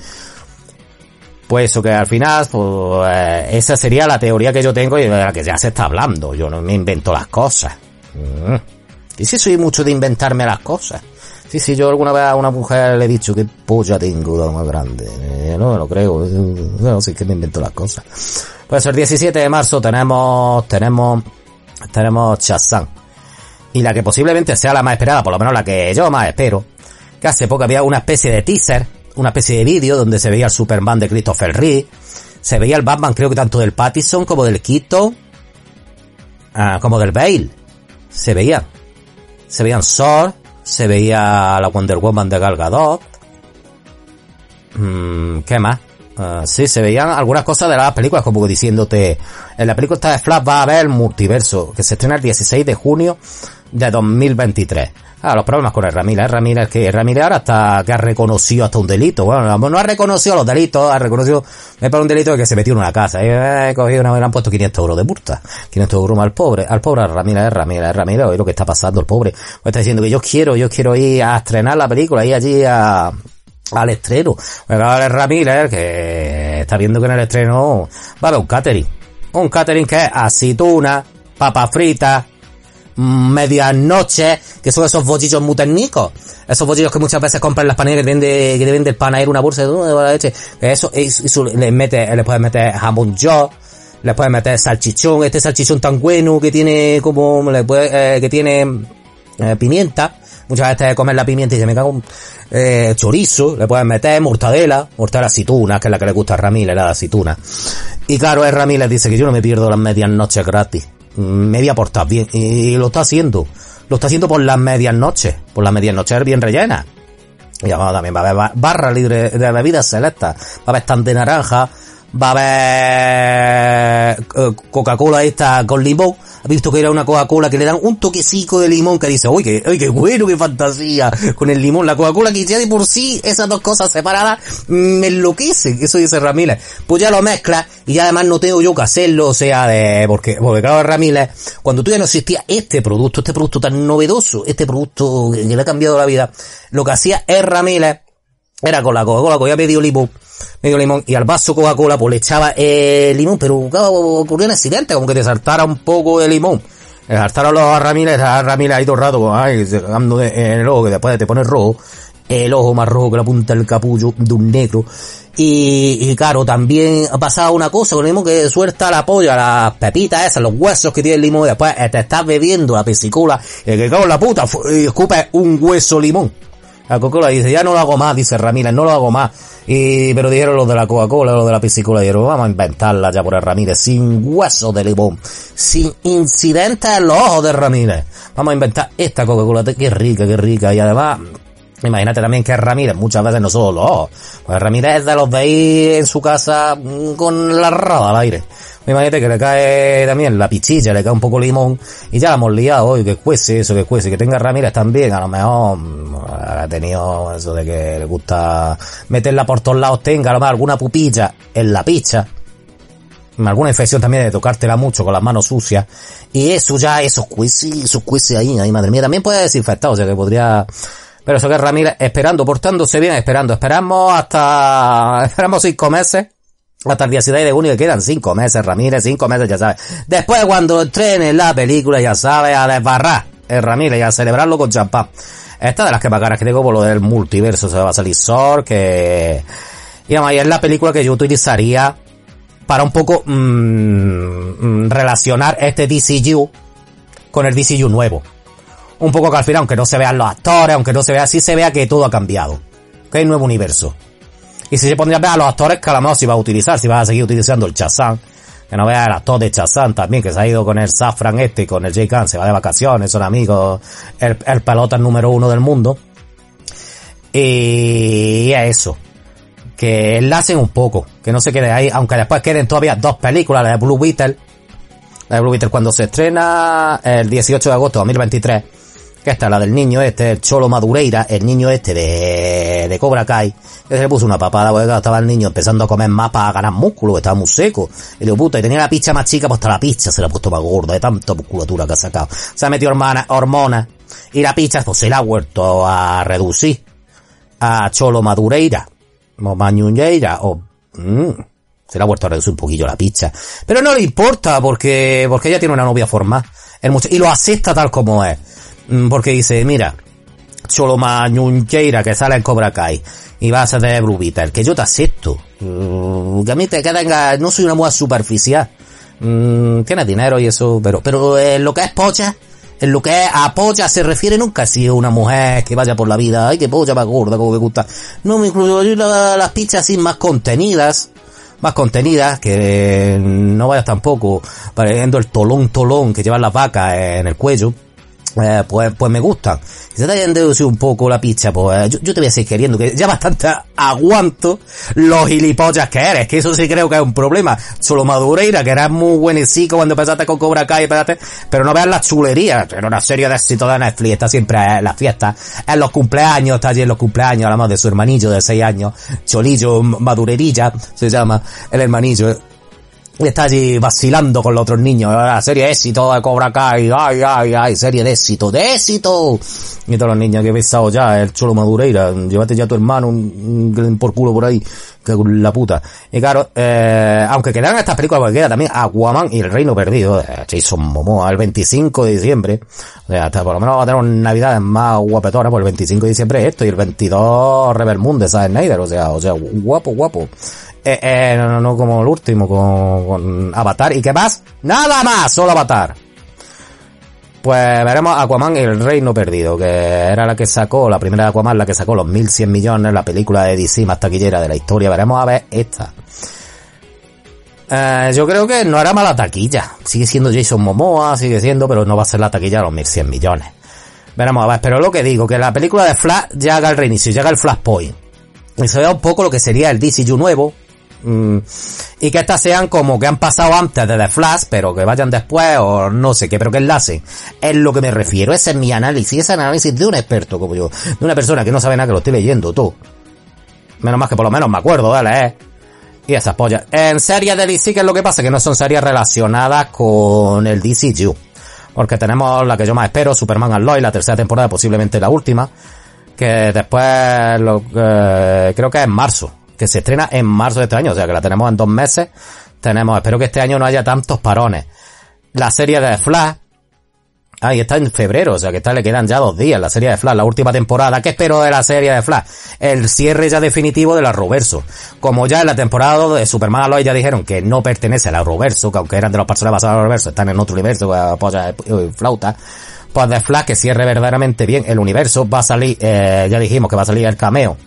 Pues eso que al final, pues, esa sería la teoría que yo tengo y de la que ya se está hablando. Yo no me invento las cosas. Mm. Y si soy mucho de inventarme las cosas. Sí, sí, yo alguna vez a una mujer le he dicho que polla tengo la más grande. Eh, no me lo creo. No sé que me invento las cosas. Pues el 17 de marzo tenemos, tenemos, tenemos Shazam. Y la que posiblemente sea la más esperada, por lo menos la que yo más espero. Que hace poco había una especie de teaser, una especie de vídeo donde se veía el Superman de Christopher Reeve. Se veía el Batman creo que tanto del Pattison como del Quito. Ah, como del Bale. Se veía. Se veían Sword, se veía la Wonder Woman de Gal Gadot. Mm, ¿Qué más? Uh, sí, se veían algunas cosas de las películas, como diciéndote, en la película de Flash va a haber el multiverso, que se estrena el 16 de junio de 2023. Ah, los problemas con el Ramírez. Ramírez que Ramírez ahora hasta que ha reconocido hasta un delito. Bueno, no ha reconocido los delitos, ha reconocido me para un delito de que se metió en una casa. Y he cogido una, han puesto 500 euros de multa. 500 euros al pobre, al pobre Ramírez, Ramírez, Ramírez, hoy lo que está pasando el pobre. Pues está diciendo que yo quiero, yo quiero ir a estrenar la película, ir allí a, al estreno. El Ramírez, que está viendo que en el estreno va a haber un catering. Un catering que es aceituna, papa frita, medianoche, que son esos bollillos muy técnicos. Esos bollillos que muchas veces compran las panaderías que vende, que vende el panadero una bolsa de leche. Eso, eso, le mete, le puedes meter jamón yo, le puedes meter salchichón, este salchichón tan bueno que tiene como, le puede, eh, que tiene eh, pimienta. Muchas veces te comer la pimienta y se me cago un eh, chorizo, le puedes meter mortadela, mortadela aceituna, que es la que le gusta a Ramírez, la aceituna. Y claro, el Ramírez dice que yo no me pierdo las medias noches gratis me voy a portar bien. Y lo está haciendo. Lo está haciendo por las medias noches. Por las medias noches bien rellenas. Y también va a haber barra libre de bebidas selectas. Va a haber stand de naranja. Va a haber eh, Coca-Cola esta con limón ha visto que era una Coca-Cola que le dan un toquecito de limón que dice, uy, qué, uy, qué bueno, qué fantasía, con el limón, la Coca-Cola que ya de por sí, esas dos cosas separadas, me enloquece, eso dice Ramírez. Pues ya lo mezcla y ya además no tengo yo que hacerlo, o sea, de, porque, porque claro, Ramírez, cuando tú ya no existía este producto, este producto tan novedoso, este producto que le ha cambiado la vida, lo que hacía es Ramírez, era con la Coca-Cola, cogía medio limón, medio limón, y al vaso Coca-Cola pues le echaba eh, limón, pero claro, ocurrió un accidente, como que te saltara un poco de limón. Le saltaron los Ramírez, a Ramírez ahí todo el rato, ay, sacando en el ojo, que después te pone rojo, el ojo más rojo que la punta del capullo de un negro. Y, y claro, también ha pasado una cosa con el limón que suelta la polla, las pepitas esas, los huesos que tiene el limón, y después te estás bebiendo la piscicula, y que cago en la puta, y escupe un hueso limón. La Coca-Cola dice, ya no lo hago más, dice Ramírez, no lo hago más. Y, pero dijeron los de la Coca-Cola, los de la piscicola, dijeron, vamos a inventarla ya por el Ramírez, sin hueso de limón, sin incidentes en los ojos de Ramírez. Vamos a inventar esta Coca-Cola, qué rica, qué rica. Y además, Imagínate también que Ramírez muchas veces no solo los Pues Ramírez es de los de ir en su casa mm, con la rada al aire. Imagínate que le cae también la pichilla, le cae un poco limón y ya la hemos liado hoy, que cuece eso, que cuece, que tenga Ramírez también, a lo mejor mm, ha tenido eso de que le gusta meterla por todos lados, tenga lo mejor alguna pupilla en la picha, alguna infección también de tocártela mucho con las manos sucias y eso ya, esos cueces, esos cueces ahí, ahí madre mía, también puede desinfectar, o sea que podría pero eso que Ramírez esperando, portándose bien, esperando. Esperamos hasta, esperamos cinco meses. Hasta el 16 de junio que quedan cinco meses, Ramírez, cinco meses, ya sabes. Después cuando estrene la película, ya sabes, a desbarrar el Ramírez y a celebrarlo con champán. Esta de las que que tengo por lo del multiverso, se va a salir Sor, que... Y además, es la película que yo utilizaría para un poco mmm, relacionar este DCU con el DCU nuevo un poco que al final, aunque no se vean los actores, aunque no se vea así, se vea que todo ha cambiado. Que hay un nuevo universo. Y si se pondría a ver a los actores, que a lo mejor si va a utilizar, si va a seguir utilizando el Chazán, que no vea el actor de Chazán también, que se ha ido con el Safran este, con el Jay Khan, se va de vacaciones, son amigos, el, el pelota número uno del mundo. Y es eso. Que enlacen un poco, que no se quede ahí, aunque después queden todavía dos películas, la de Blue Beetle, la de Blue Beetle cuando se estrena el 18 de agosto de 2023, que esta la del niño este, Cholo Madureira, el niño este de, de Cobra Kai, que se le puso una papada porque estaba el niño empezando a comer más para ganar músculo, estaba muy seco. Y digo, puta, y tenía la picha más chica, pues hasta la picha se la ha puesto más gorda, de tanta musculatura que ha sacado. Se ha metido hormonas, y la picha pues se la ha vuelto a reducir a Cholo Madureira, o Mañuñeira, o... Mmm, se le ha vuelto a reducir un poquillo la picha. Pero no le importa porque, porque ella tiene una novia forma. y lo acepta tal como es. Mm, porque dice, mira, solo Ñuncheira que sale en Cobra Kai y vas a tener Blue que yo te acepto. Mm, que a mí te queda, no soy una mujer superficial. Mm, tienes dinero y eso, pero, pero en lo que es pocha, en lo que es a se refiere nunca sido una mujer que vaya por la vida, ay que polla más gorda, como me gusta. No me incluyo las pichas así más contenidas, más contenidas, que no vayas tampoco pareciendo el tolón tolón que llevan las vacas en el cuello eh, pues, pues me gustan. Se te hayan deducido un poco la pizza, pues yo, te voy a seguir queriendo, que ya bastante aguanto los gilipollas que eres, que eso sí creo que es un problema. Solo Madureira, que eras muy buenecico cuando empezaste con Cobra Kai, pero no veas la chulería, era una serie de éxito de Netflix, está siempre en las fiestas, en los cumpleaños, está allí en los cumpleaños, hablamos de su hermanillo de 6 años, Cholillo Madurerilla, se llama, el hermanillo, y está allí vacilando con los otros niños. La serie de éxito de Cobra Kai. Ay, ay, ay, serie de éxito, de éxito. Y todos los niños que he besado ya, el Cholo Madureira. Llévate ya a tu hermano un, por culo por ahí. Que la puta. Y claro, eh, aunque quedan estas películas, porque queda también Aquaman y El Reino Perdido. Jason Momoa, el 25 de diciembre. O sea, hasta por lo menos va a tener navidades más guapetonas, por el 25 de diciembre esto y el 22 Rebel Moon de Snyder. O sea, o sea, guapo, guapo. Eh, eh, no, no, como el último, con, Avatar. ¿Y qué más? Nada más, solo Avatar. Pues veremos Aquaman el Reino Perdido, que era la que sacó, la primera de Aquaman, la que sacó los 1100 millones, la película de DC más taquillera de la historia. Veremos a ver esta. Eh, yo creo que no era mala taquilla. Sigue siendo Jason Momoa, sigue siendo, pero no va a ser la taquilla de los 1100 millones. Veremos a ver, pero lo que digo, que la película de Flash ya haga el reinicio, haga el Flashpoint. Y se vea un poco lo que sería el DCU nuevo, Mm, y que estas sean como que han pasado antes de The Flash, pero que vayan después o no sé qué, pero que enlace. Es lo que me refiero, ese es mi análisis, ese análisis de un experto como yo, de una persona que no sabe nada que lo estoy leyendo, tú. Menos más que por lo menos me acuerdo de leer. Y esas pollas. En series de DC, ¿qué es lo que pasa? Que no son series relacionadas con el DCU. Porque tenemos la que yo más espero, Superman Alloy, la tercera temporada, posiblemente la última. Que después, lo, eh, creo que es en marzo que se estrena en marzo de este año, o sea que la tenemos en dos meses. Tenemos, espero que este año no haya tantos parones. La serie de Flash, ahí está en febrero, o sea que está, le quedan ya dos días la serie de Flash, la última temporada. ¿Qué espero de la serie de Flash? El cierre ya definitivo de la Roverso. Como ya en la temporada de Superman Aloy ya dijeron que no pertenece a la Roverso, que aunque eran de los personajes basados en la Roverso, están en otro universo, apoya flauta. Pues de Flash que cierre verdaderamente bien el universo, va a salir, eh, ya dijimos que va a salir el cameo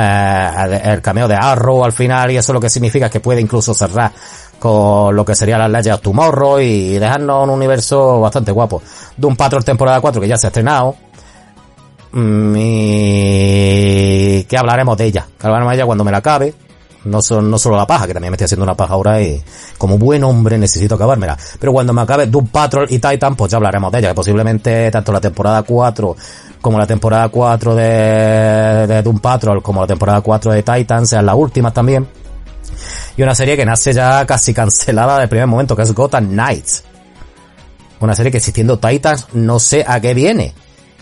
eh, el cameo de Arrow al final y eso lo que significa que puede incluso cerrar con lo que sería las leyes de Tomorrow y dejarnos un universo bastante guapo. Doom Patrol temporada 4 que ya se ha estrenado. mm, y que hablaremos de ella, que hablaremos de ella cuando me la acabe, no, son, no solo la paja, que también me estoy haciendo una paja ahora y como buen hombre necesito acabármela. Pero cuando me acabe Doom Patrol y Titan, pues ya hablaremos de ella, que posiblemente tanto la temporada 4 como la temporada 4 de, de Doom Patrol como la temporada 4 de Titan sean las últimas también. Y una serie que nace ya casi cancelada del primer momento, que es Gotham Knights. Una serie que existiendo Titans no sé a qué viene.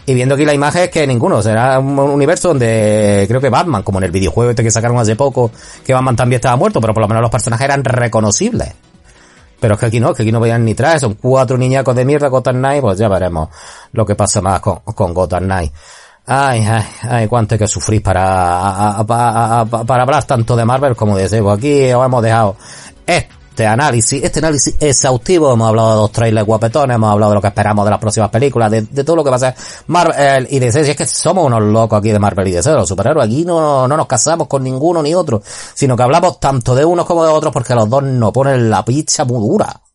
Y viendo aquí la imagen es que ninguno, será un universo donde creo que Batman, como en el videojuego este que sacaron hace poco, que Batman también estaba muerto, pero por lo menos los personajes eran reconocibles. Pero es que aquí no, que aquí no veían ni trajes, son cuatro niñacos de mierda Gotham Knight, pues ya veremos lo que pasa más con, con Gotham Knight. Ay, ay, ay, cuánto hay que sufrir para, para, hablar tanto de Marvel como de Sebo. Aquí os hemos dejado este análisis, este análisis exhaustivo, hemos hablado de los trailers guapetones, hemos hablado de lo que esperamos de las próximas películas, de, todo lo que va a ser Marvel y DC, si es que somos unos locos aquí de Marvel y DC, los superhéroes, aquí no, no nos casamos con ninguno ni otro, sino que hablamos tanto de unos como de otros porque los dos nos ponen la pizza muy dura.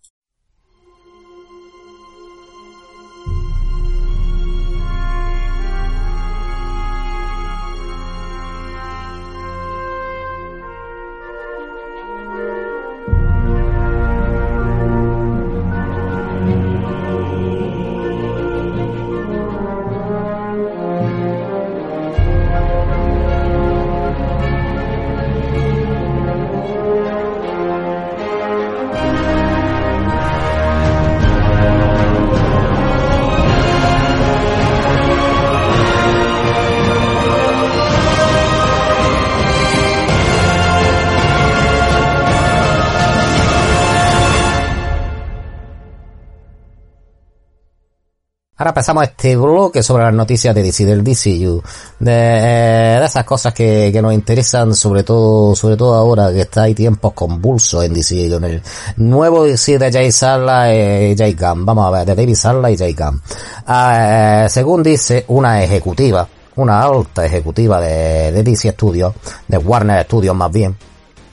Ahora empezamos este bloque sobre las noticias de DC, del DCU, de, eh, de esas cosas que, que, nos interesan sobre todo, sobre todo ahora que está hay tiempos convulsos en DCU, en el nuevo DC de Jay Sarla y Jay Gunn, vamos a ver, de David Sarla y Jay Gunn. Eh, según dice una ejecutiva, una alta ejecutiva de, de DC Studios, de Warner Studios más bien,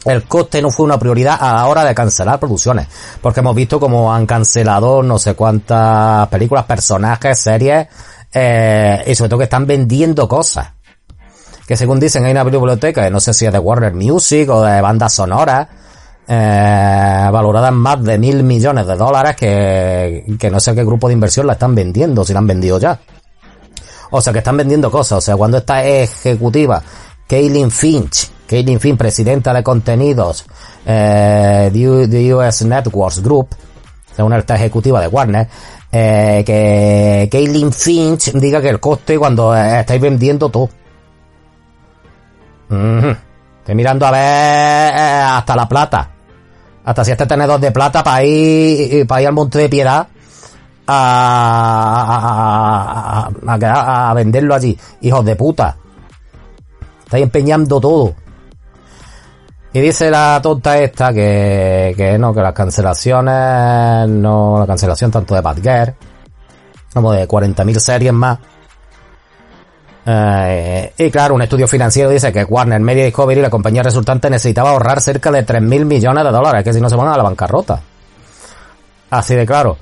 el coste no fue una prioridad a la hora de cancelar producciones, porque hemos visto como han cancelado no sé cuántas películas, personajes, series, eh, y sobre todo que están vendiendo cosas. Que según dicen hay una biblioteca, no sé si es de Warner Music o de bandas sonoras, eh, valorada en más de mil millones de dólares que, que no sé qué grupo de inversión la están vendiendo, si la han vendido ya. O sea que están vendiendo cosas, o sea, cuando esta ejecutiva, Kaylin Finch, Kaylin Finn, presidenta de contenidos eh, de US Networks Group, una alta ejecutiva de Warner, eh, que Kaylin Finch diga que el coste cuando eh, estáis vendiendo todo. Mm. Estoy mirando a ver eh, hasta la plata. Hasta si este tenedor de plata para ir, para ir al Monte de Piedad a, a, a, a venderlo allí. Hijos de puta. Estáis empeñando todo. Y dice la tonta esta que, que no, que las cancelaciones, no, la cancelación tanto de Batgirl, como de 40.000 series más. Eh, y claro, un estudio financiero dice que Warner Media Discovery la compañía resultante necesitaba ahorrar cerca de 3.000 millones de dólares, que si no se van a la bancarrota. Así de claro.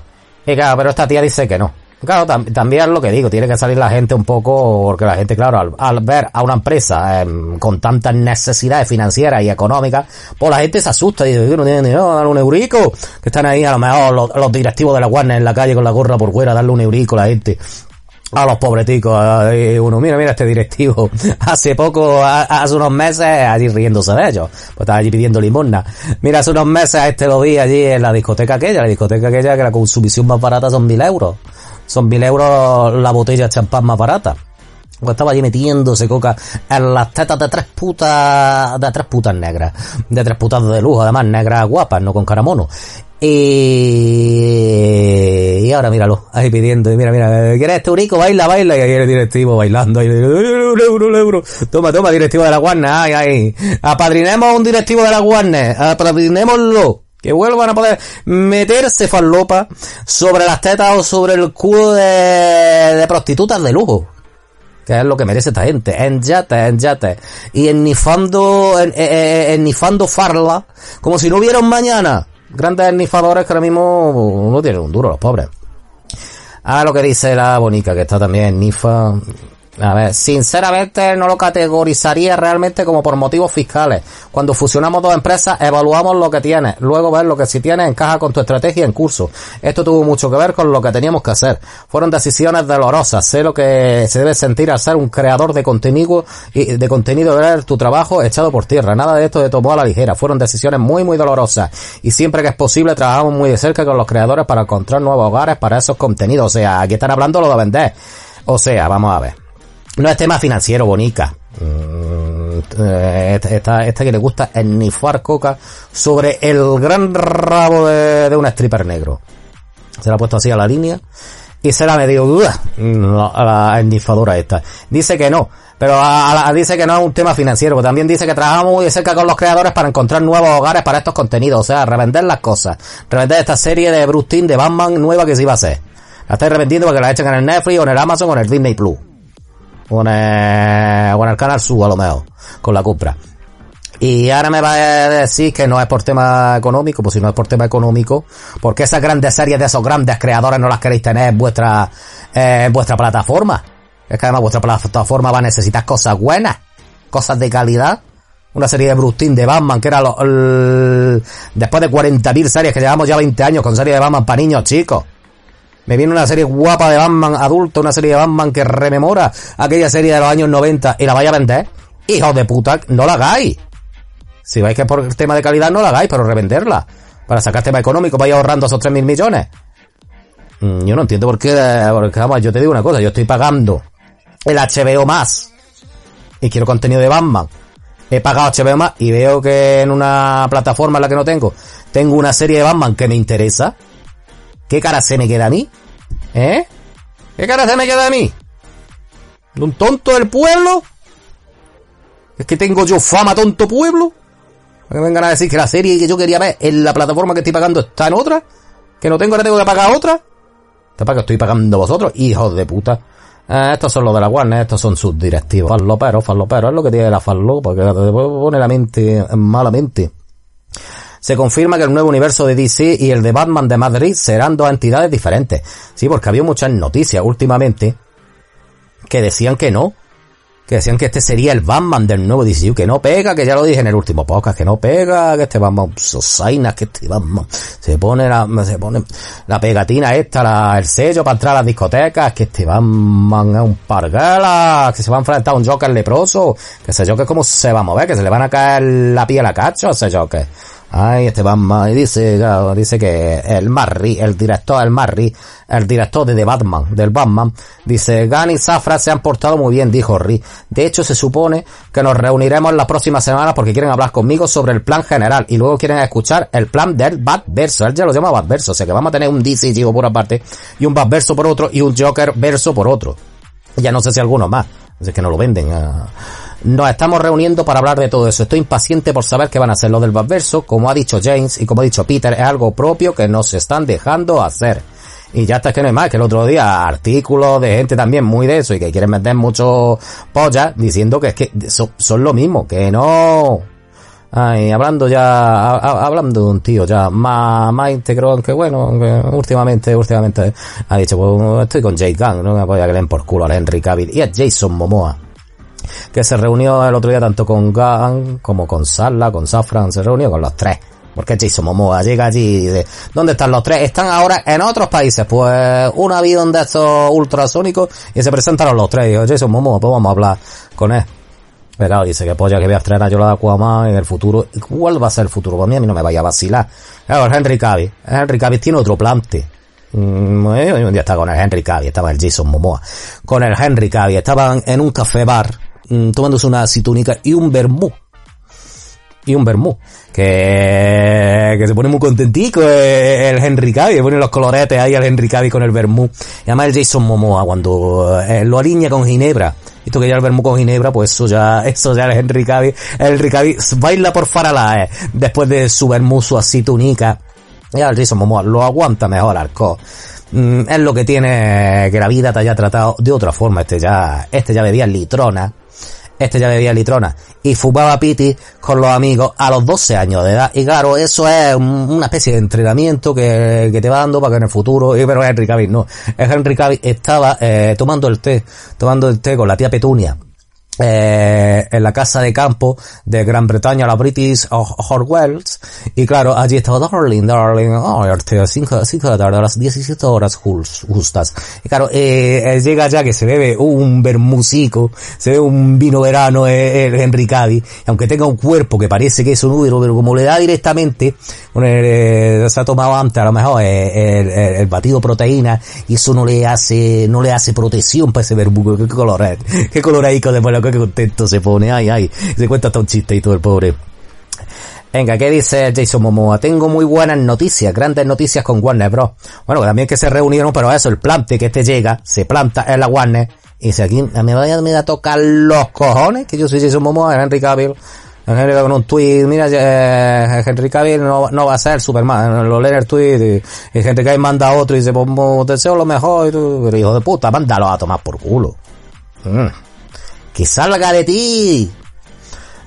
Y claro, pero esta tía dice que no. Claro, tam también es lo que digo, tiene que salir la gente un poco, porque la gente, claro, al, ver a una empresa eh, con tantas necesidades financieras y económicas, pues la gente se asusta y dice, no tienen dinero, darle un eurico, que están ahí a lo mejor los, directivos de la Warner en la calle con la gorra por fuera, darle un eurico a la gente. A los pobreticos, uno, mira, mira este directivo, hace poco, hace unos meses, allí riéndose de ellos, pues estaba allí pidiendo limosna. Mira, hace unos meses este lo vi allí en la discoteca aquella, la discoteca aquella que la consumición más barata son mil euros son mil euros la botella de champán más barata. Pues estaba allí metiéndose coca en las tetas de tres putas, de tres putas negras. De tres putas de lujo, además negras guapas, no con caramono. Y, y ahora míralo, ahí pidiendo, y mira, mira, ¿quieres este único? Baila, baila, y ahí el directivo bailando, ahí, un euro, un euro. Toma, toma, directivo de la Warner, ay, ay. Apadrinemos un directivo de la Warner, apadrinémoslo que vuelvan a poder meterse farlopa sobre las tetas o sobre el culo de, prostitutas de lujo. Que es lo que merece esta gente. En yate, en yate. Y ennifando, en, en, ennifando farla, como si no hubiera un mañana. Grandes ennifadores que ahora mismo no tienen un duro, los pobres. Ah, lo que dice la bonica, que está también en Nifa. A ver, sinceramente no lo categorizaría realmente como por motivos fiscales. Cuando fusionamos dos empresas, evaluamos lo que tiene, luego ver lo que si tiene encaja con tu estrategia en curso. Esto tuvo mucho que ver con lo que teníamos que hacer. Fueron decisiones dolorosas. Sé lo que se debe sentir al ser un creador de contenido y de contenido ver tu trabajo echado por tierra. Nada de esto de tomó a la ligera. Fueron decisiones muy muy dolorosas. Y siempre que es posible trabajamos muy de cerca con los creadores para encontrar nuevos hogares para esos contenidos. O sea, aquí están hablando lo de vender. O sea, vamos a ver. No es tema financiero, bonica. Mm, eh, esta, esta, que le gusta es nifar coca sobre el gran rabo de, de un stripper negro. Se la ha puesto así a la línea y se la ha medido a la ennifadora esta. Dice que no, pero a, dice que no es un tema financiero, también dice que trabajamos muy de cerca con los creadores para encontrar nuevos hogares para estos contenidos, o sea, revender las cosas, revender esta serie de Bruce de Batman nueva que se iba a hacer. La estáis revendiendo para que la echen en el Netflix o en el Amazon o en el Disney Plus con el, el canal su a lo mejor, con la compra. Y ahora me va a decir que no es por tema económico, pues si no es por tema económico, porque esas grandes series de esos grandes creadores no las queréis tener en vuestra, eh, en vuestra plataforma. Es que además vuestra plataforma va a necesitar cosas buenas, cosas de calidad. Una serie de Brustin de Batman, que era lo, después de 40.000 series que llevamos ya 20 años con series de Batman para niños chicos. Me viene una serie guapa de Batman adulto, una serie de Batman que rememora aquella serie de los años 90 y la vaya a vender. Hijos de puta, no la hagáis. Si vais que es por tema de calidad, no la hagáis, pero revenderla. Para sacar tema económico, vaya ahorrando esos 3.000 millones. Mm, yo no entiendo por qué, porque vamos, yo te digo una cosa, yo estoy pagando el HBO más y quiero contenido de Batman. He pagado HBO más y veo que en una plataforma en la que no tengo, tengo una serie de Batman que me interesa ¿Qué cara se me queda a mí? ¿Eh? ¿Qué cara se me queda a mí? ¿De un tonto del pueblo? ¿Es que tengo yo fama tonto pueblo? Que vengan a decir que la serie que yo quería ver en la plataforma que estoy pagando está en otra. Que no tengo, ahora tengo que pagar otra. ¿Para que estoy pagando vosotros? Hijos de puta. Eh, estos son los de la Warner, estos son sus directivos. Falloperos, falloperos, es lo que tiene la fallopa, que te pone la mente malamente se confirma que el nuevo universo de DC y el de Batman de Madrid serán dos entidades diferentes. Sí, porque había muchas noticias últimamente que decían que no. Que decían que este sería el Batman del nuevo DCU, que no pega, que ya lo dije en el último podcast, que no pega, que este Batman Sosaina, que este Batman se pone la, se pone la pegatina esta, el sello para entrar a las discotecas, que este Batman es un parguela, que se va a enfrentar a un Joker leproso, que ese Joker como se va a mover, que se le van a caer la piel a cacho a ese Joker. Ay, este Batman, y dice, dice que el Marry, el director, el Marry, el director de The Batman, del Batman, dice, Gunn y Safra se han portado muy bien, dijo Ri. De hecho, se supone que nos reuniremos las próximas semanas porque quieren hablar conmigo sobre el plan general y luego quieren escuchar el plan del Batverso. Él ya lo llama Batverso, o sea que vamos a tener un DC por una parte y un Batverso por otro y un Joker verso por otro. Ya no sé si alguno más, es que no lo venden. Ah. Nos estamos reuniendo para hablar de todo eso. Estoy impaciente por saber qué van a hacer lo del Batverso. Como ha dicho James y como ha dicho Peter, es algo propio que nos están dejando hacer. Y ya está, es que no hay más, que el otro día artículos de gente también muy de eso y que quieren meter mucho polla diciendo que es que son, lo mismo, que no... Ay, hablando ya, hablando de un tío ya más, más íntegro, aunque bueno, últimamente, últimamente ha dicho, pues estoy con Jake Gunn, no me voy a que por culo a Henry Cavill y a Jason Momoa que se reunió el otro día tanto con Gunn como con Sala, con Safran, se reunió con los tres. Porque Jason Momoa llega allí y dice, ¿dónde están los tres? Están ahora en otros países. Pues un avión de estos ultrasónicos y se presentaron los tres. Y dijo, Jason Momoa, pues vamos a hablar con él. Pero dice que polla que voy a estrenar yo la de Aquaman en el futuro. ¿Y cuál va a ser el futuro? Para mí a mí no me vaya a vacilar. Claro, Henry Cavill. Henry Cavill tiene otro plante. Mm, un día estaba con el Henry Cavill, estaba el Jason Momoa. Con el Henry Cavill. Estaban en un café bar Mm, tomándose una acitúnica y un vermú. Y un vermú. Que, que se pone muy contentico eh, el Henry Cavill, pone los coloretes ahí al Henry Cavill con el vermú. Y además el Jason Momoa cuando eh, lo alinea con Ginebra. Esto que ya el vermú con Ginebra, pues eso ya, eso ya el Henry Cavill, el Henry Cavill baila por Farala, eh, después de su vermú, su acitúnica. Ya el Jason Momoa lo aguanta mejor Arco. Mm, es lo que tiene que la vida te haya tratado de otra forma. Este ya, este ya bebía litrona este ya bebía litrona. Y fumaba piti con los amigos a los 12 años de edad. Y claro, eso es una especie de entrenamiento que, que te va dando para que en el futuro, pero es Henry Cavill, no, Henry Cavill estaba eh, tomando el té, tomando el té con la tía Petunia eh, en la casa de campo de Gran Bretaña, la British Wells. Y claro, allí estaba Darling, Darling, oh, 5 de la tarde, a las 17 horas justas. Y claro, eh, llega ya que se bebe un bermucico, se bebe un vino verano eh, el Henry Cavill, aunque tenga un cuerpo que parece que es un número, pero como le da directamente, eh, se ha tomado antes a lo mejor eh, el, batido proteína, y eso no le hace, no le hace protección para ese bermuco, qué color es, qué color hay después que contento se pone, ay, ay, se cuenta hasta un chiste y todo el pobre. Venga, ¿qué dice Jason Momoa? Tengo muy buenas noticias, grandes noticias con Warner Bros. Bueno, también que se reunieron, pero eso, el plante que este llega, se planta en la Warner, y dice aquí, me vaya a tocar los cojones, que yo soy Jason Momoa, Henry Cavill, Henry con un tweet, mira, eh, Henry Cavill no, no va a ser Superman, lo lee el tweet y, Henry Cavill manda otro y dice, pues deseo lo mejor y tú, pero hijo de puta, mándalo a tomar por culo. Mm que salga de ti.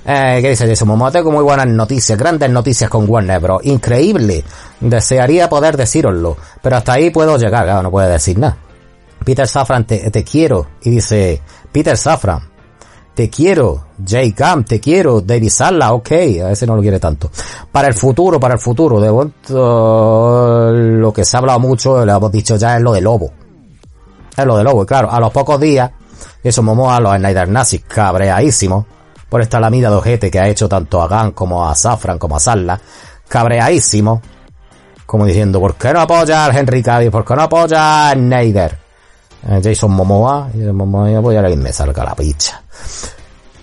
Eh, ¿Qué dice Jason Momoa? Tengo muy buenas noticias, grandes noticias con Warner Bros. Increíble. Desearía poder deciroslo, pero hasta ahí puedo llegar, claro, no puede decir nada. Peter Safran, te, quiero. Y dice, Peter Safran, te quiero. Jay Camp, te quiero. David Salla, ok. A veces no lo quiere tanto. Para el futuro, para el futuro. De momento, lo que se ha hablado mucho, lo hemos dicho ya, es lo de Lobo. Es lo de Lobo. Claro, a los pocos días, eso Momoa, los Snyder Nazis, cabreadísimos por esta lamida de ojete que ha hecho tanto a Gunn como a Safran como a Salla, cabreadísimo, como diciendo, ¿por qué no apoya al Henry Cavill? ¿Por qué no apoya a Snyder? Eh, Jason Momoa, y Momoa apoyar a me salga la picha.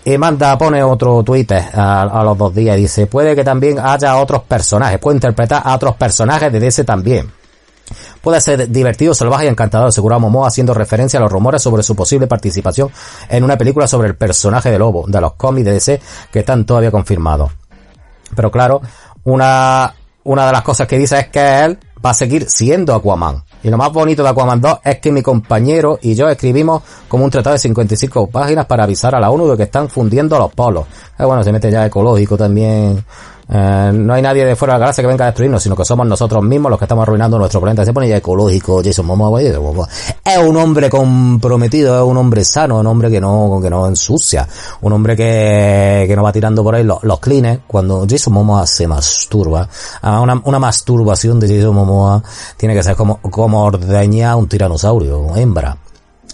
Y manda, pone otro Twitter a, a, los dos días y dice, puede que también haya otros personajes, puede interpretar a otros personajes de ese también. Puede ser divertido, salvaje y encantador, aseguró Momoa haciendo referencia a los rumores sobre su posible participación en una película sobre el personaje de Lobo, de los cómics de DC que están todavía confirmados. Pero claro, una, una de las cosas que dice es que él va a seguir siendo Aquaman. Y lo más bonito de Aquaman 2 es que mi compañero y yo escribimos como un tratado de 55 páginas para avisar a la ONU de que están fundiendo los polos. Eh, bueno, se mete ya ecológico también eh, no hay nadie de fuera de la galaxia que venga a destruirnos, sino que somos nosotros mismos los que estamos arruinando nuestro planeta. Se pone ya ecológico, Jason Momoa, es un hombre comprometido, es un hombre sano, un hombre que no, que no ensucia, un hombre que, que no va tirando por ahí los, los clines. Cuando Jason Momoa se masturba, ah, una, una masturbación de Jason Momoa tiene que ser como, como ordeñar un tiranosaurio, hembra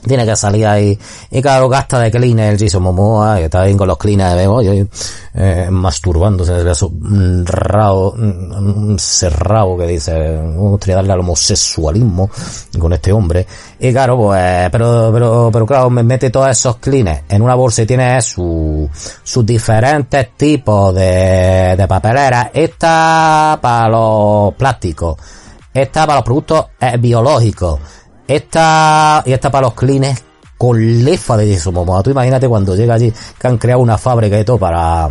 tiene que salir ahí. Y claro, gasta de cleaner Jason Momoa, que está bien con los cleaners de hoy, eh, masturbándose, un rabo, un cerrado que dice, me gustaría darle al homosexualismo con este hombre. Y claro, pues, pero, pero, pero claro, me mete todos esos cleaners en una bolsa y tiene su, sus diferentes tipos de, de papelera. Esta para los plásticos. Esta para los productos biológicos esta, y esta para los clines con lefa de Momoa. Tú imagínate cuando llega allí que han creado una fábrica y todo para,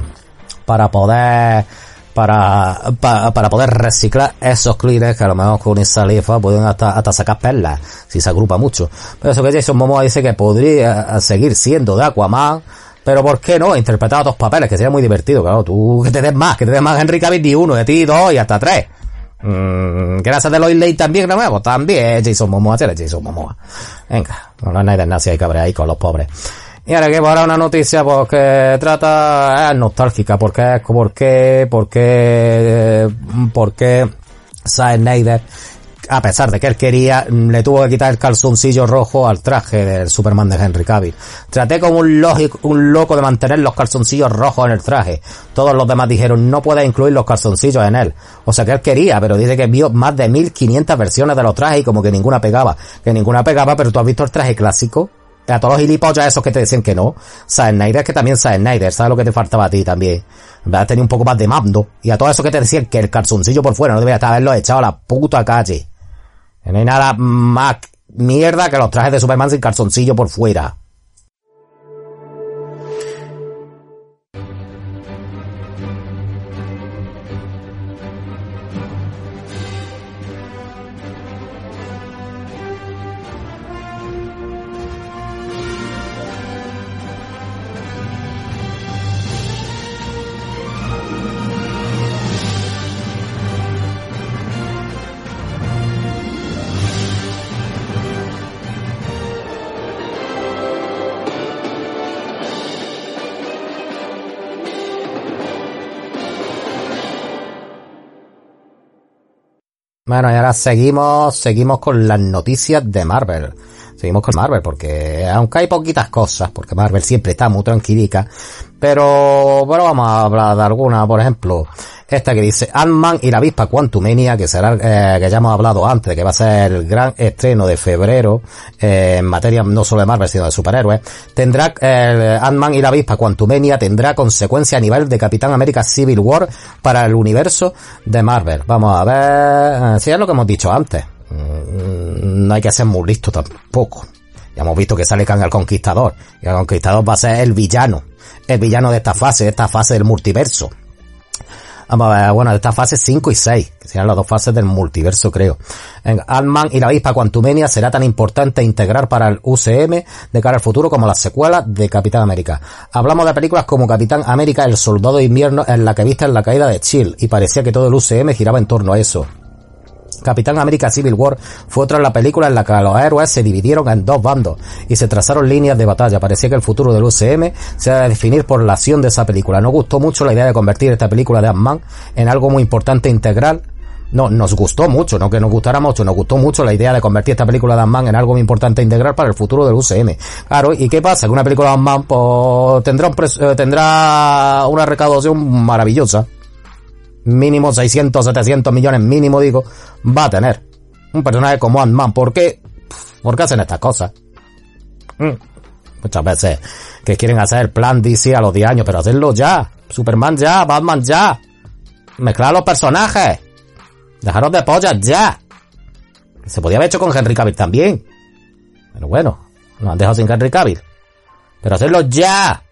para poder, para, para, poder reciclar esos clines que a lo mejor con esa lefa pueden hasta, sacar perlas, si se agrupa mucho. Pero eso que Jason Momoa dice que podría seguir siendo de Aquaman, pero ¿por qué no? Interpretar otros papeles, que sería muy divertido, claro. Tú que te des más, que te des más Henry Cavill de uno, de ti dos y hasta tres. Mm, gracias de Lois Lane también de nuevo, también Jason Momoa, será Jason Momoa. Venga, no hay de hay cabre ahí con los pobres. Y ahora que para una noticia porque trata, es nostálgica, porque es, porque, porque, porque Zack Snyder a pesar de que él quería, le tuvo que quitar el calzoncillo rojo al traje del Superman de Henry Cavill. Traté como un, lógico, un loco de mantener los calzoncillos rojos en el traje. Todos los demás dijeron, no puedes incluir los calzoncillos en él. O sea que él quería, pero dice que vio más de 1500 versiones de los trajes y como que ninguna pegaba. Que ninguna pegaba, pero tú has visto el traje clásico a todos los gilipollas esos que te decían que no. Zack Snyder que también Zack Snyder, ¿sabes lo que te faltaba a ti también? a tener un poco más de mando. Y a todos esos que te decían que el calzoncillo por fuera no debería haberlo echado a la puta calle. No hay nada más mierda que los trajes de Superman sin calzoncillo por fuera. Bueno, y ahora seguimos, seguimos con las noticias de Marvel. Seguimos con Marvel porque aunque hay poquitas cosas, porque Marvel siempre está muy tranquilica, pero bueno, vamos a hablar de alguna, por ejemplo, esta que dice Ant-Man y la avispa Quantumania, que será, eh, que ya hemos hablado antes, que va a ser el gran estreno de febrero, eh, en materia no solo de Marvel, sino de superhéroes, tendrá, eh, Ant-Man y la avispa Quantumania tendrá consecuencia a nivel de Capitán América Civil War para el universo de Marvel. Vamos a ver, eh, si es lo que hemos dicho antes. Mm, no hay que ser muy listo tampoco. Ya hemos visto que sale Kang el Conquistador. Y el Conquistador va a ser el villano. El villano de esta fase, de esta fase del multiverso. Bueno, esta fase 5 y 6, que serán las dos fases del multiverso, creo. En Ant-Man y la avispa Quantumania será tan importante integrar para el UCM de cara al futuro como las secuelas de Capitán América. Hablamos de películas como Capitán América, El Soldado de Invierno, en la que viste en la caída de Chill, y parecía que todo el UCM giraba en torno a eso. Capitán América Civil War fue otra de las películas en la que los héroes se dividieron en dos bandos y se trazaron líneas de batalla. Parecía que el futuro del UCM se va a definir por la acción de esa película. Nos gustó mucho la idea de convertir esta película de Ant-Man en algo muy importante integral. No, nos gustó mucho, no que nos gustara mucho, nos gustó mucho la idea de convertir esta película de Ant-Man en algo muy importante e integral para el futuro del UCM. Claro, ¿y qué pasa? Que una película de Ant-Man pues, tendrá, un eh, tendrá una recaudación maravillosa mínimo 600, 700 millones mínimo, digo, va a tener. Un personaje como Ant-Man. ¿Por qué? ¿Por qué hacen estas cosas? Mm. Muchas veces que quieren hacer el plan DC a los 10 años, pero hacerlo ya. Superman ya, Batman ya. Mezclar los personajes. Dejaros de pollas ya. Se podía haber hecho con Henry Cavill también. Pero bueno, nos han dejado sin Henry Cavill. Pero hacerlo ya.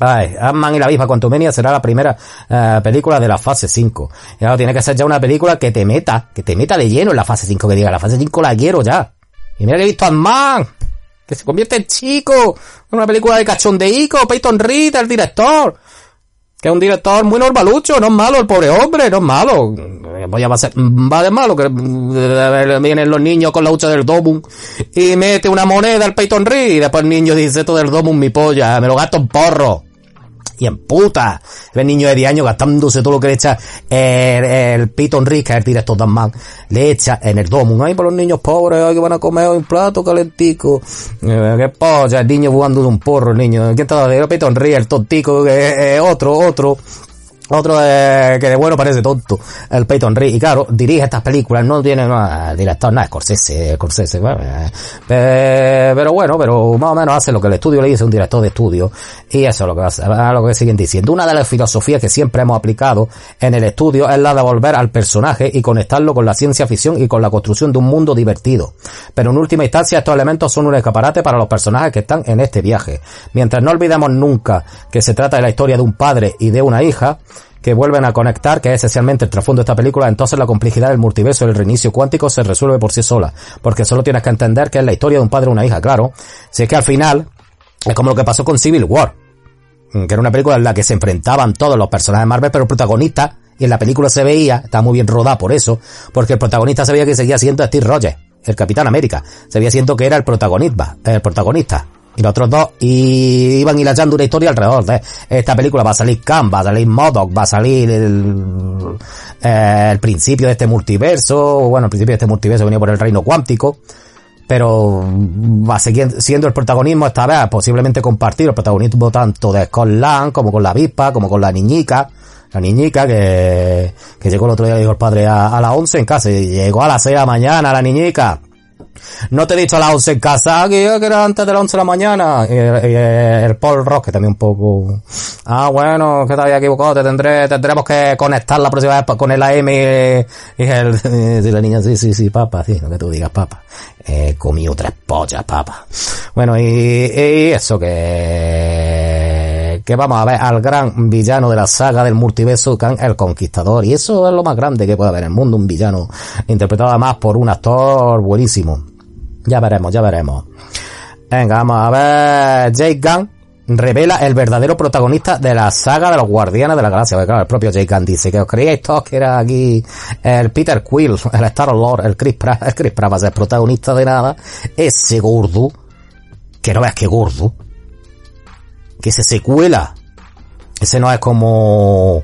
Ay, Ant-Man y la avispa Quantumania será la primera eh, película de la fase 5. Y ahora tiene que ser ya una película que te meta, que te meta de lleno en la fase 5, que diga, la fase 5 la quiero ya. Y mira que he visto Ant-Man, que se convierte en chico, en una película de cachondeico, Peyton Reed, el director. Que es un director muy normalucho, no es malo el pobre hombre, no es malo. Voy a ser, va de malo, que eh, vienen los niños con la hucha del Domum y mete una moneda al Peyton Reed y después el niño dice todo del Domum mi polla, me lo gasto en porro y en puta. El niño de 10 años gastándose todo lo que le echa el, el Piton Rick, que es el director de Man, le echa en el domo. Ay, para los niños pobres, ay, que van a comer un plato calentico. Eh, qué polla, el niño jugando de un porro, el niño. ¿Quién está? El Piton Rick, el tontico, otro, otro. Otro que de bueno parece tonto, el Peyton Reed. Y claro, dirige estas películas, no tiene no, director, nada, Scorsese, Scorsese. Eh, pero bueno, pero más o menos hace lo que el estudio le dice un director de estudio. Y eso es lo que, hace, lo que siguen diciendo. Una de las filosofías que siempre hemos aplicado en el estudio es la de volver al personaje y conectarlo con la ciencia ficción y con la construcción de un mundo divertido. Pero en última instancia estos elementos son un escaparate para los personajes que están en este viaje. Mientras no olvidemos nunca que se trata de la historia de un padre y de una hija, que vuelven a conectar, que es esencialmente el trasfondo de esta película, entonces la complejidad del multiverso y el reinicio cuántico se resuelve por sí sola, porque solo tienes que entender que es la historia de un padre y una hija, claro. Si es que al final es como lo que pasó con Civil War, que era una película en la que se enfrentaban todos los personajes de Marvel, pero el protagonista, y en la película se veía, está muy bien rodada por eso, porque el protagonista se veía que seguía siendo Steve Rogers, el Capitán América, se veía siendo que era el protagonista, el protagonista los otros dos y iban hilachando una historia alrededor de esta película. Va a salir Khan, va a salir Modoc, va a salir el, eh, el principio de este multiverso, bueno, el principio de este multiverso venía por el reino cuántico, pero va a seguir siendo el protagonismo esta vez, posiblemente compartir el protagonismo tanto de Scott Lang como con la avispa, como con la niñica, la niñica que, que llegó el otro día, dijo el padre, a, a las 11 en casa, y llegó a las 6 de la mañana la niñica, no te he dicho a las 11 en casa, que, era antes de las 11 de la mañana. Y, el Paul Rock, que también un poco... Ah, bueno, que te había equivocado, te tendré, tendremos que conectar la próxima vez con el AM y, el, y la niña, sí, sí, sí, papá, sí, lo que tú digas, papá. He comido tres pollas, papá. Bueno, y, y eso que que vamos a ver al gran villano de la saga del multiverso, el Conquistador. Y eso es lo más grande que puede haber en el mundo, un villano interpretado además por un actor buenísimo. Ya veremos, ya veremos. Venga, vamos a ver. Jake Gunn revela el verdadero protagonista de la saga de los Guardianes de la Galaxia. Porque claro, el propio Jake Gunn dice que os creíais todos que era aquí el Peter Quill, el Star Lord, el Chris Pratt, el Chris Pratt va a ser protagonista de nada. Ese gordo, que no veas que gordo, que se secuela. Ese no es como,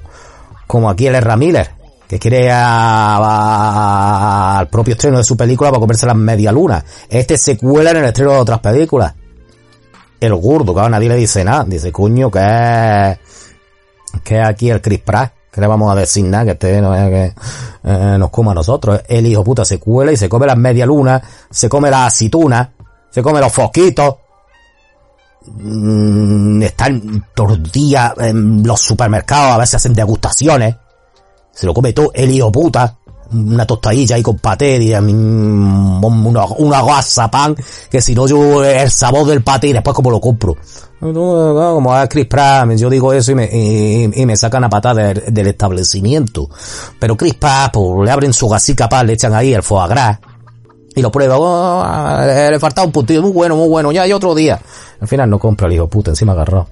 como aquí el Ezra Miller, que quiere a- al propio estreno de su película para comerse las media luna. Este se cuela en el estreno de otras películas. El gordo, claro, nadie le dice nada. Dice, coño, que es, que aquí el Chris Pratt. Que le vamos a decir nada, que este no es que eh, nos coma a nosotros. El hijo puta se cuela y se come las media luna, se come las aceitunas, se come los fosquitos. Mm, están todos los días en los supermercados, a veces hacen degustaciones. Se lo come todo el hijo puta. Una tostadilla ahí con paté y mm, una, una pan, que si no yo el sabor del paté y después como lo compro. Como a Chris Pratt, yo digo eso y me, y, me sacan a patada del, del establecimiento. Pero Chris Pratt, pues le abren su gasica le echan ahí el foie gras y lo prueba, oh, le, le faltaba un puntito, muy bueno, muy bueno, ya hay otro día. Al final no compra el hijo puta, encima agarró.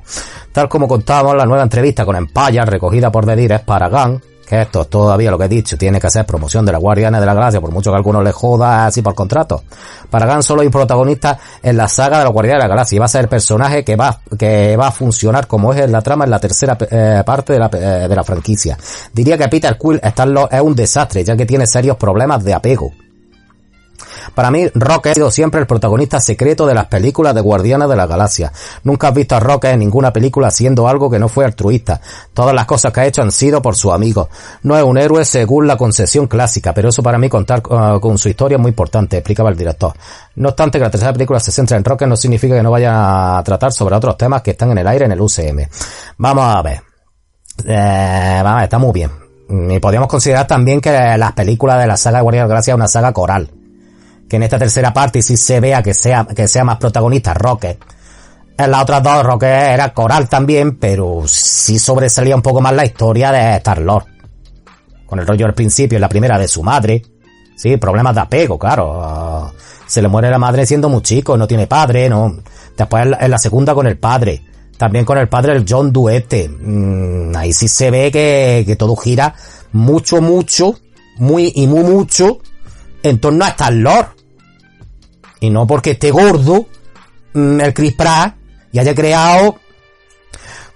Tal como contábamos la nueva entrevista con Empire, recogida por The Dire, es Paragon, que esto es todavía lo que he dicho, tiene que hacer promoción de la Guardiana de la Gracia, por mucho que a algunos le joda así por contrato. Paragon solo es un protagonista en la saga de la Guardiana de la Gracia y va a ser el personaje que va, que va a funcionar como es en la trama en la tercera eh, parte de la, eh, de la franquicia. Diría que Peter Quill está es un desastre, ya que tiene serios problemas de apego. Para mí, Rocket ha sido siempre el protagonista secreto de las películas de Guardianes de la Galaxia. Nunca has visto a Rocket en ninguna película haciendo algo que no fue altruista. Todas las cosas que ha hecho han sido por su amigo. No es un héroe según la concesión clásica, pero eso para mí contar uh, con su historia es muy importante, explicaba el director. No obstante que la tercera película se centra en Rocket no significa que no vaya a tratar sobre otros temas que están en el aire en el UCM. Vamos a ver. Eh, vamos está muy bien. Y podríamos considerar también que las películas de la saga de Guardianes de la Galaxia es una saga coral que en esta tercera parte sí se vea que sea, que sea más protagonista Rocket. En las otras dos Rocket era coral también, pero sí sobresalía un poco más la historia de Star-Lord. Con el rollo al principio, en la primera de su madre. Sí, problemas de apego, claro. Se le muere la madre siendo muy chico, no tiene padre, no. Después en la, segunda con el padre. También con el padre el John Duete. Mm, ahí sí se ve que, que todo gira mucho, mucho, muy y muy mucho en torno a Star-Lord. Y no porque esté gordo mm, el Chris Pratt y haya creado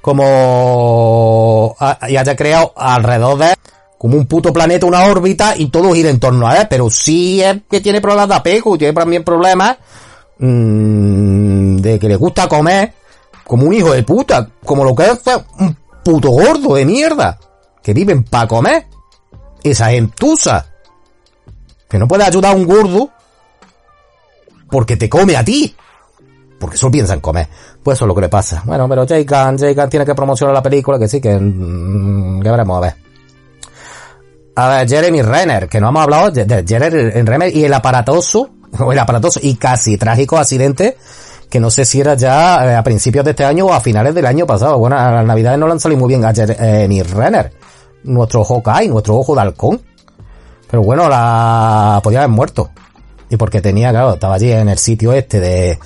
como y haya creado alrededor de como un puto planeta, una órbita y todo gira en torno a él, pero sí es que tiene problemas de apego, tiene también problemas mm, de que le gusta comer como un hijo de puta, como lo que es un puto gordo de mierda, que viven para comer. Esa gentuza. Que no puede ayudar a un gordo porque te come a ti. Porque solo piensa en comer. Pues eso es lo que le pasa. Bueno, pero Jay Gunn, Jay Gunn tiene que promocionar la película, que sí, que, mm, que veremos a ver. A ver, Jeremy Renner, que no hemos hablado de, de Jeremy Renner y el aparatoso, o el aparatoso y casi trágico accidente, que no sé si era ya eh, a principios de este año o a finales del año pasado. Bueno, las navidades no le han salido muy bien a Jeremy Renner. Nuestro Hawkeye, nuestro ojo de halcón. Pero bueno, la podía haber muerto. Y porque tenía, claro, estaba allí en el sitio este de,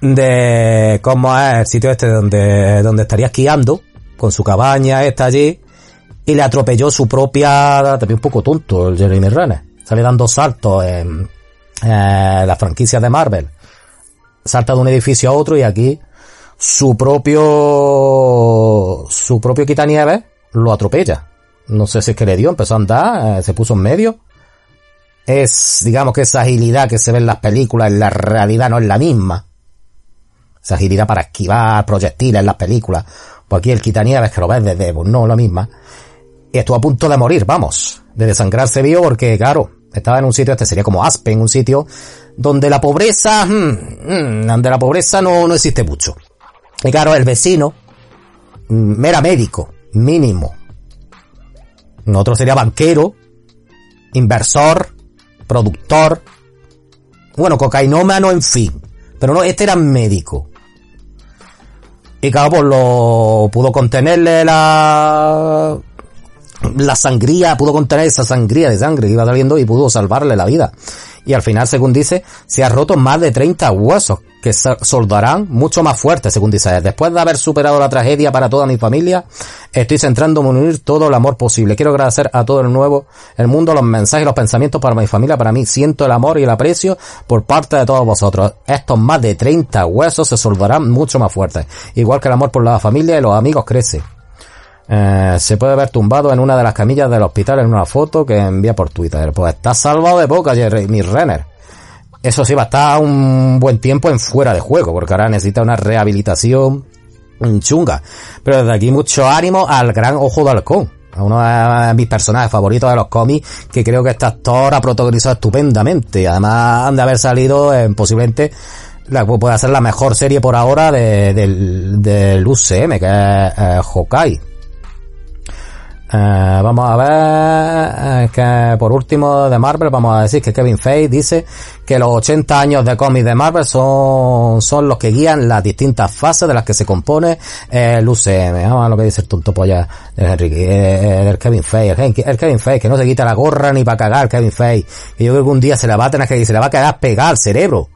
de, ¿cómo es? El sitio este donde, donde estaría esquiando, con su cabaña esta allí, y le atropelló su propia, también un poco tonto el Jeremy Renner. Sale dando saltos en, en la franquicia de Marvel. Salta de un edificio a otro y aquí su propio, su propio quitanieves lo atropella. No sé si es que le dio, empezó a andar, eh, se puso en medio. Es, digamos que esa agilidad que se ve en las películas en la realidad no es la misma. Esa agilidad para esquivar proyectiles en las películas. Pues aquí el quitanieves que lo ves desde, pues no la misma. Y estuvo a punto de morir, vamos. De desangrarse vio porque, claro, estaba en un sitio, este sería como Aspen, un sitio donde la pobreza, hmm, hmm, donde la pobreza no, no existe mucho. Y claro, el vecino, mm, era médico, mínimo. Otro sería banquero, inversor, productor, bueno, cocainómano, en fin. Pero no, este era médico. Y claro, pues lo pudo contenerle la la sangría, pudo contener esa sangría de sangre que iba saliendo y pudo salvarle la vida. Y al final, según dice, se ha roto más de 30 huesos que soldarán mucho más fuertes, según dice. Después de haber superado la tragedia para toda mi familia, estoy centrándome en unir todo el amor posible. Quiero agradecer a todo el nuevo, el mundo, los mensajes los pensamientos para mi familia, para mí. Siento el amor y el aprecio por parte de todos vosotros. Estos más de 30 huesos se soldarán mucho más fuertes. Igual que el amor por la familia y los amigos crece. Eh, se puede ver tumbado en una de las camillas del hospital en una foto que envía por Twitter. Pues está salvado de boca, Jeremy Renner. Eso sí, va a estar un buen tiempo en fuera de juego, porque ahora necesita una rehabilitación chunga. Pero desde aquí mucho ánimo al gran Ojo de Halcón. A uno de mis personajes favoritos de los cómics, que creo que este actor ha protagonizado estupendamente. Además, de haber salido en posiblemente la, puede ser la mejor serie por ahora de, del, UCM, que es eh. Eh, vamos a ver eh, que por último de Marvel vamos a decir que Kevin Feige dice que los 80 años de cómics de Marvel son, son los que guían las distintas fases de las que se compone el UCM. Vamos a ver lo que dice el tonto polla de Enrique, eh, del Kevin Feige. El, Kevin Feige que no se quita la gorra ni para cagar Kevin Feige. Que yo creo que un día se le va a tener que, se le va a quedar pegado al cerebro.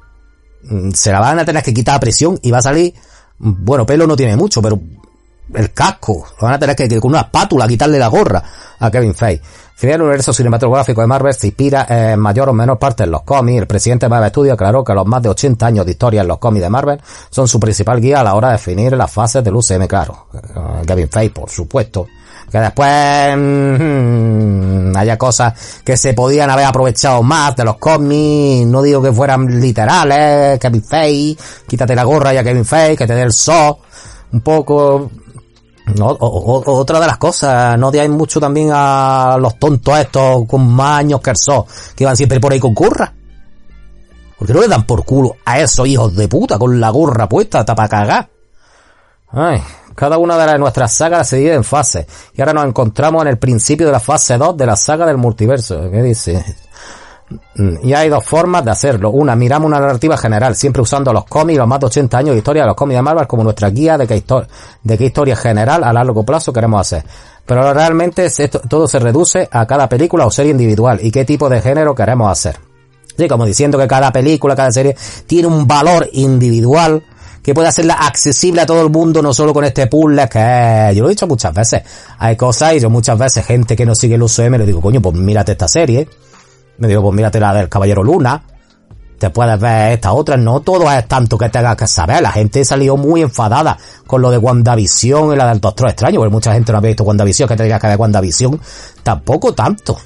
Mm, se la van a tener que quitar a presión y va a salir, bueno, pelo no tiene mucho, pero el casco. Van a tener que, con una espátula quitarle la gorra a Kevin Feige. el universo cinematográfico de Marvel se inspira en mayor o menor parte en los cómics. El presidente de Marvel Studios aclaró que los más de 80 años de historia en los cómics de Marvel son su principal guía a la hora de definir las fases del UCM, claro. Eh, Kevin Feige, por supuesto. Que después mmm, haya cosas que se podían haber aprovechado más de los cómics. No digo que fueran literales. Kevin Feige, quítate la gorra ya Kevin Feige, que te dé el so. Un poco, no, otra de las cosas, no hay mucho también a los tontos estos con más años que el que van siempre por ahí con curra. Porque no le dan por culo a esos hijos de puta con la gorra puesta hasta para cagar. Ay, cada una de nuestras sagas se divide en fases. Y ahora nos encontramos en el principio de la fase 2 de la saga del multiverso. ¿Qué dice? Mm, y hay dos formas de hacerlo. Una, miramos una narrativa general, siempre usando los cómics, los más de 80 años de historia de los cómics de Marvel como nuestra guía de qué, de qué historia general a largo plazo queremos hacer. Pero realmente esto, todo se reduce a cada película o serie individual y qué tipo de género queremos hacer. Sí, como diciendo que cada película, cada serie tiene un valor individual que puede hacerla accesible a todo el mundo, no solo con este puzzle que yo lo he dicho muchas veces. Hay cosas y yo muchas veces gente que no sigue el UCM le digo, coño, pues mírate esta serie me digo, pues mírate la del Caballero Luna. Te puedes ver esta otra. No todo es tanto que tengas que saber. La gente salió muy enfadada con lo de WandaVision y la del Doctor Extraño. Porque mucha gente no había visto WandaVision, que te digas que ver WandaVision. Tampoco tanto.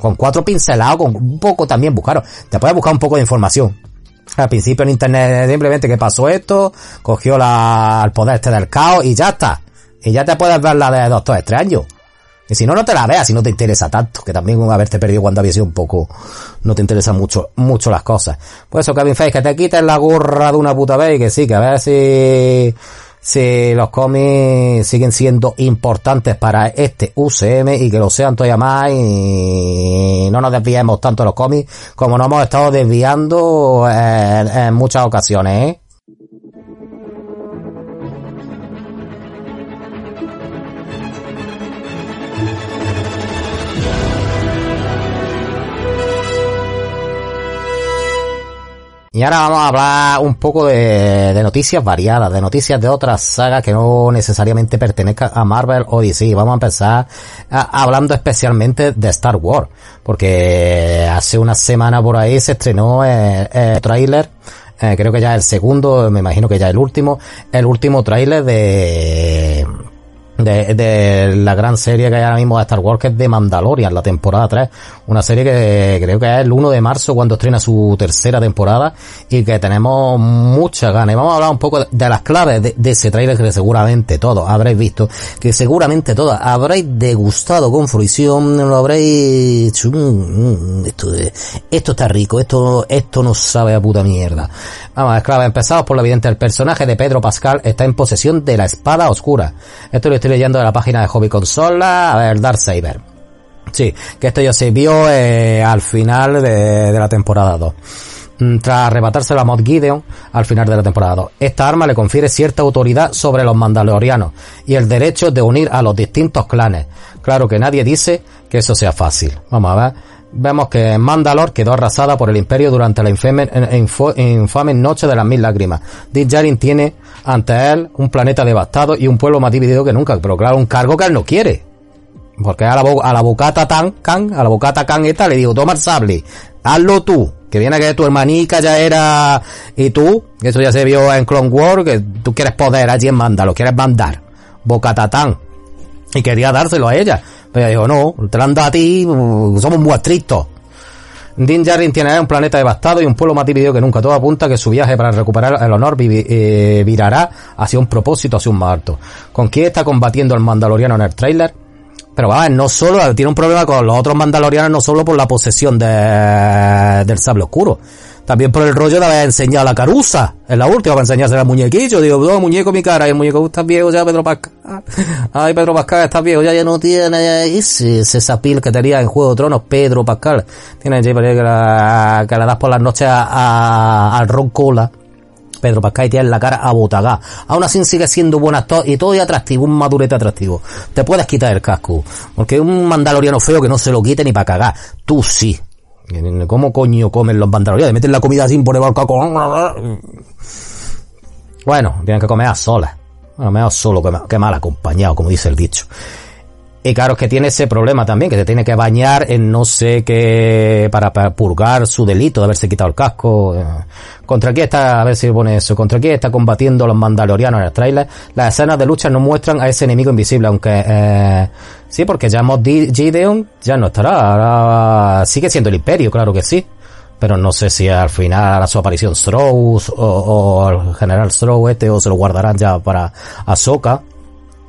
Con cuatro pincelados, con un poco también buscaron. Te puedes buscar un poco de información. Al principio en internet simplemente que pasó esto, cogió la, el poder este del caos y ya está. Y ya te puedes ver la de Doctor Extraño. Y si no, no te la veas si no te interesa tanto, que también haberte perdido cuando había sido un poco, no te interesan mucho, mucho las cosas. Por eso, Kevin Feige, que te quites la gorra de una puta vez y que sí, que a ver si, si los cómics siguen siendo importantes para este UCM y que lo sean todavía más y no nos desviemos tanto los cómics como nos hemos estado desviando en, en muchas ocasiones, ¿eh? Y ahora vamos a hablar un poco de, noticias variadas, de noticias de otras sagas que no necesariamente pertenezcan a Marvel o DC. Vamos a empezar hablando especialmente de Star Wars, porque hace una semana por ahí se estrenó el, el tráiler eh, creo que ya el segundo, me imagino que ya el último, el último tráiler de de, de, la gran serie que hay ahora mismo de Star Wars, que es de Mandalorian, la temporada 3. Una serie que creo que es el 1 de marzo cuando estrena su tercera temporada y que tenemos muchas ganas. Y vamos a hablar un poco de, las claves de, ese trailer que seguramente todos habréis visto, que seguramente todos habréis degustado con fruición, lo habréis dicho, mm, mm, esto, esto está rico, esto, esto no sabe a puta mierda. Vamos, a clave, empezamos por lo evidente, el personaje de Pedro Pascal está en posesión de la espada oscura. Esto lo leyendo de la página de Hobby Consola, a ver, Darksaber. Sí, que esto ya se vio eh, al final de, la temporada 2 mm, tras arrebatarse la Mod Gideon al final de la temporada 2. Esta arma le confiere cierta autoridad sobre los mandalorianos y el derecho de unir a los distintos clanes. Claro que nadie dice que eso sea fácil. Vamos a ver vemos que Mandalor quedó arrasada por el Imperio durante la infame, infame noche de las mil lágrimas. Din Djarin tiene ante él un planeta devastado y un pueblo más dividido que nunca, pero claro, un cargo que él no quiere. Porque a la, a la bocata tan, can, a la bocata can esta le digo, toma el sable, hazlo tú, que viene que tu hermanica ya era, y tú, eso ya se vio en Clone Wars, que tú quieres poder allí en Mandalor, quieres mandar. Bocata tan. y quería dárselo a ella. Pero ella dijo, no, te lo han a ti, uh, somos muy estrictos. Din Djarin tiene un planeta devastado y un pueblo más dividido que nunca. Todo apunta que su viaje para recuperar el honor eh, virará hacia un propósito, hacia un más alto. ¿Con quién está combatiendo el mandaloriano en el tráiler? Pero va, no solo, tiene un problema con los otros mandalorianos, no solo por la posesión de, del sable oscuro. También por el rollo de haber enseñado la carusa. En la última para enseñarse al muñequillo. Digo, no, muñeco mi cara. El muñeco, estás viejo ya, Pedro Pascal. Ay, Pedro Pascal, estás viejo. Ya, ya no tiene ese, ese sapil que tenía en Juego de Tronos, Pedro Pascal. Tiene que la, que la das por las noches a, a- al Ron Cola. Pedro Pascal y tiene la cara a botagá. Aún así sigue siendo buen actor y todo y atractivo, un madurete atractivo. Te puedes quitar el casco. Porque es un mandaloriano feo que no se lo quite ni para cagar. Tú sí. ¿Cómo coño comen los mandalorianos? Meten la comida sin poner el caco. Bueno, tienen que comer a solas. Bueno, mejor solo que mal acompañado, como dice el dicho. Y claro, es que tiene ese problema también, que se tiene que bañar en no sé qué, para, purgar su delito de haberse quitado el casco. Eh, ¿Contra quién está, a ver si pone eso, contra quién está combatiendo los mandalorianos en el trailer? Las escenas de lucha no muestran a ese enemigo invisible, aunque, eh, sí, porque ya Mod Gideon ya no estará, ahora sigue siendo el imperio, claro que sí. Pero no sé si al final hará su aparición Strauss o, el general Strauss este o se lo guardarán ya para Ahsoka.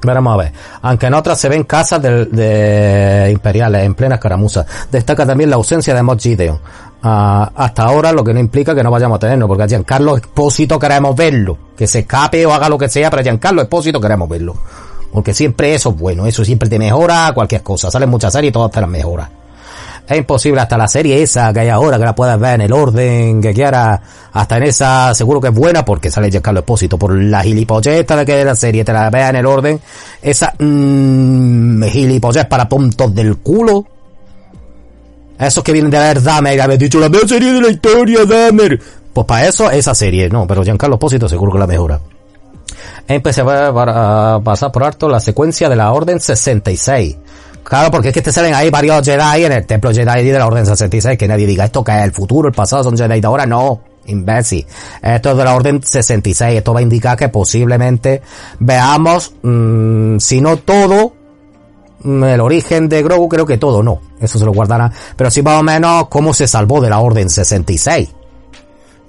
Veremos a ver. Aunque en otras se ven casas de, de imperiales en plena escaramuza. Destaca también la ausencia de Mod. Ah, hasta ahora lo que no implica que no vayamos a tenerlo, porque a Giancarlo Espósito queremos verlo. Que se escape o haga lo que sea, pero a Giancarlo Espósito queremos verlo. Porque siempre eso es bueno, eso siempre te mejora cualquier cosa. Salen muchas series y todas te las mejora. Es imposible hasta la serie esa que hay ahora, que la puedas ver en el orden que quieras, hasta en esa seguro que es buena porque sale Giancarlo Espósito, por la gilipolleta de que la serie te la veas en el orden, esa mmm, gilipollez para tontos del culo. Esos que vienen de ver Dahmer, habéis dicho la mejor serie de la historia, Dahmer. Pues para eso, esa serie, no, pero Giancarlo Espósito seguro que la mejora. Empecé a pasar por alto la secuencia de la Orden 66. Claro, porque es que te salen ahí varios Jedi en el templo Jedi de la Orden 66, que nadie diga esto que es el futuro, el pasado son Jedi de ahora, no, imbécil. Esto es de la Orden 66, esto va a indicar que posiblemente veamos, mmm, si no todo, mmm, el origen de Grogu, creo que todo no, eso se lo guardará, pero sí más o menos cómo se salvó de la Orden 66.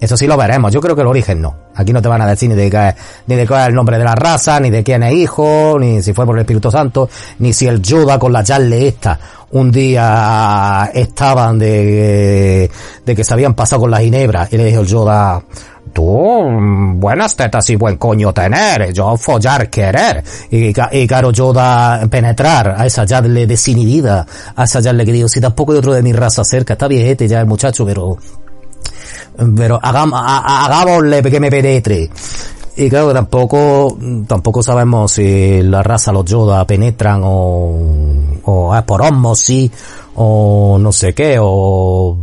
Eso sí lo veremos. Yo creo que el origen no. Aquí no te van a decir ni de qué, ni de cuál es el nombre de la raza, ni de quién es hijo, ni si fue por el Espíritu Santo, ni si el Yoda con la Charle esta un día estaban de, de que se habían pasado con la ginebra y le dijo el Yoda, tú, buenas tetas y buen coño tener, yo follar querer. Y, y claro, Yoda penetrar a esa Charle desinhibida, a esa Charle que si tampoco hay otro de mi raza cerca, está viejete ya el muchacho, pero pero hagámosle que me penetre. Y claro, tampoco, tampoco sabemos si la raza, los Yoda penetran o, o es por osmosis, o no sé qué, o,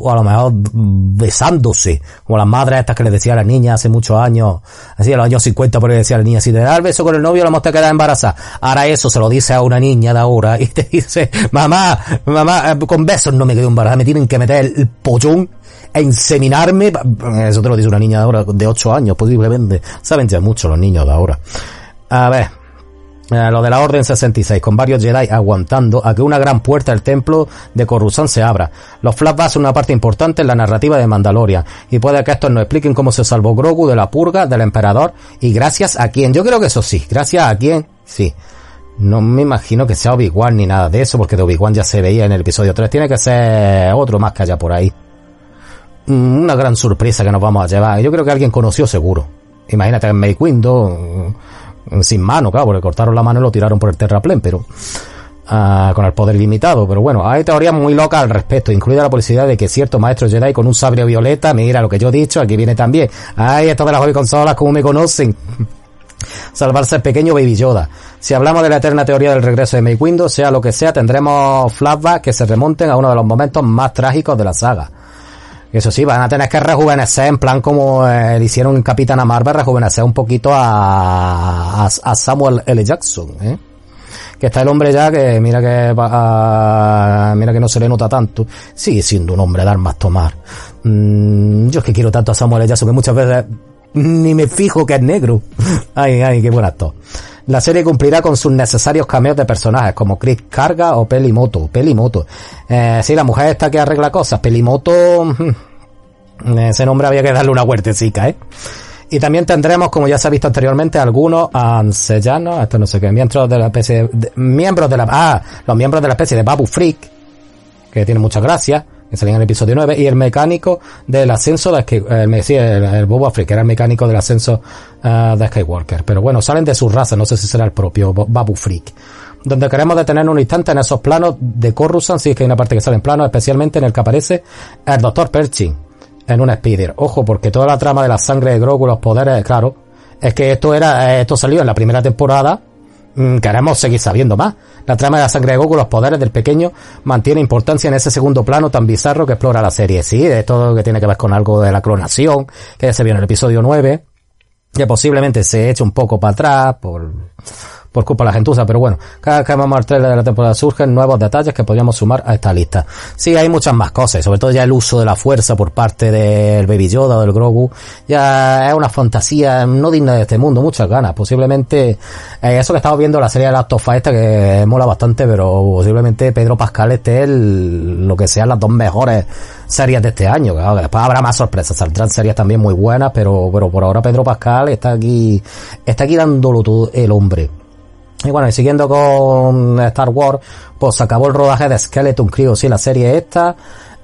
o a lo mejor besándose, como las madres estas que le decía a las niñas hace muchos años, así en los años 50 por ahí decía a la niña, si te da el beso con el novio, la te queda embarazada. Ahora eso se lo dice a una niña de ahora y te dice, mamá, mamá, con besos no me quedo embarazada, me tienen que meter el pollón a inseminarme, eso te lo dice una niña de ahora, de 8 años posiblemente, saben ya mucho los niños de ahora. A ver, eh, lo de la Orden 66, con varios Jedi aguantando a que una gran puerta del templo de Coruscant se abra. Los flashbacks son una parte importante en la narrativa de Mandalorian, y puede que estos nos expliquen cómo se salvó Grogu de la purga del emperador, y gracias a quién. Yo creo que eso sí, gracias a quién, sí. No me imagino que sea Obi-Wan ni nada de eso, porque de Obi-Wan ya se veía en el episodio 3. Tiene que ser otro más que haya por ahí. Una gran sorpresa que nos vamos a llevar. Yo creo que alguien conoció seguro. Imagínate en Make Window, sin mano, claro, porque cortaron la mano y lo tiraron por el terraplén, pero uh, con el poder limitado. Pero bueno, hay teorías muy locas al respecto, incluida la posibilidad de que cierto maestro Jedi con un sable violeta, mira lo que yo he dicho, aquí viene también. Ay, esto de las hobby consolas, como me conocen. Salvarse el pequeño Baby Yoda. Si hablamos de la eterna teoría del regreso de Make Window, sea lo que sea, tendremos flashbacks que se remonten a uno de los momentos más trágicos de la saga. Eso sí, van a tener que rejuvenecer en plan como eh, hicieron en Capitana Marvel, rejuvenecer un poquito a, a, Samuel L. Jackson, ¿eh? Que está el hombre ya que mira que mira que no se le nota tanto. Sigue siendo un hombre de armas tomar. Mm, yo es que quiero tanto a Samuel L. Jackson que muchas veces ni me fijo que es negro. ay, ay, qué buen actor. La serie cumplirá con sus necesarios cameos de personajes como Chris Carga o Pelimoto. Pelimoto. Eh, sí, la mujer esta que arregla cosas. Pelimoto... mm, Ese nombre había que darle una huertecica, ¿eh? Y también tendremos, como ya se ha visto anteriormente, algunos ansellanos, esto no sé qué, miembros de la especie, de- miembros de la, ah, los miembros de la especie de Babu Freak, que tiene mucha gracia, que salían en el episodio 9, y el mecánico del ascenso de Sky, el, me- sí, el, el Boba que era el mecánico del ascenso ah, de Skywalker. Pero bueno, salen de su raza, no sé si será el propio Babu Freak. Donde queremos detener un instante en esos planos de Coruscant, sí es que hay una parte que sale en plano, especialmente en el que aparece el Dr. Pershing en un speeder. Ojo, porque toda la trama de la sangre de Grogu, los poderes, claro, es que esto era, eh, esto salió en la primera temporada, queremos seguir sabiendo más. La trama de la sangre de Goku, los poderes del pequeño, mantiene importancia en ese segundo plano tan bizarro que explora la serie. Sí, de todo que tiene que ver con algo de la clonación, que ya se vio en el episodio 9, que posiblemente se eche un poco para atrás por, por culpa de la gentuza, pero bueno, cada vez que vamos al trailer de la temporada surgen nuevos detalles que podríamos sumar a esta lista. Sí, hay muchas más cosas, sobre todo ya el uso de la fuerza por parte del Baby Yoda o del Grogu, ya es una fantasía no digna de este mundo, muchas ganas. Posiblemente, eh, eso que estamos viendo la serie de Last of Us esta que mola bastante, pero posiblemente Pedro Pascal esté el- lo que sean las dos mejores series de este año. Claro, que después habrá más sorpresas, saldrán series también muy buenas, pero, pero por ahora Pedro Pascal está aquí, está aquí dándolo todo el hombre. Y bueno, y siguiendo con Star Wars, pues se acabó el rodaje de Skeleton Crew, sí, la serie esta,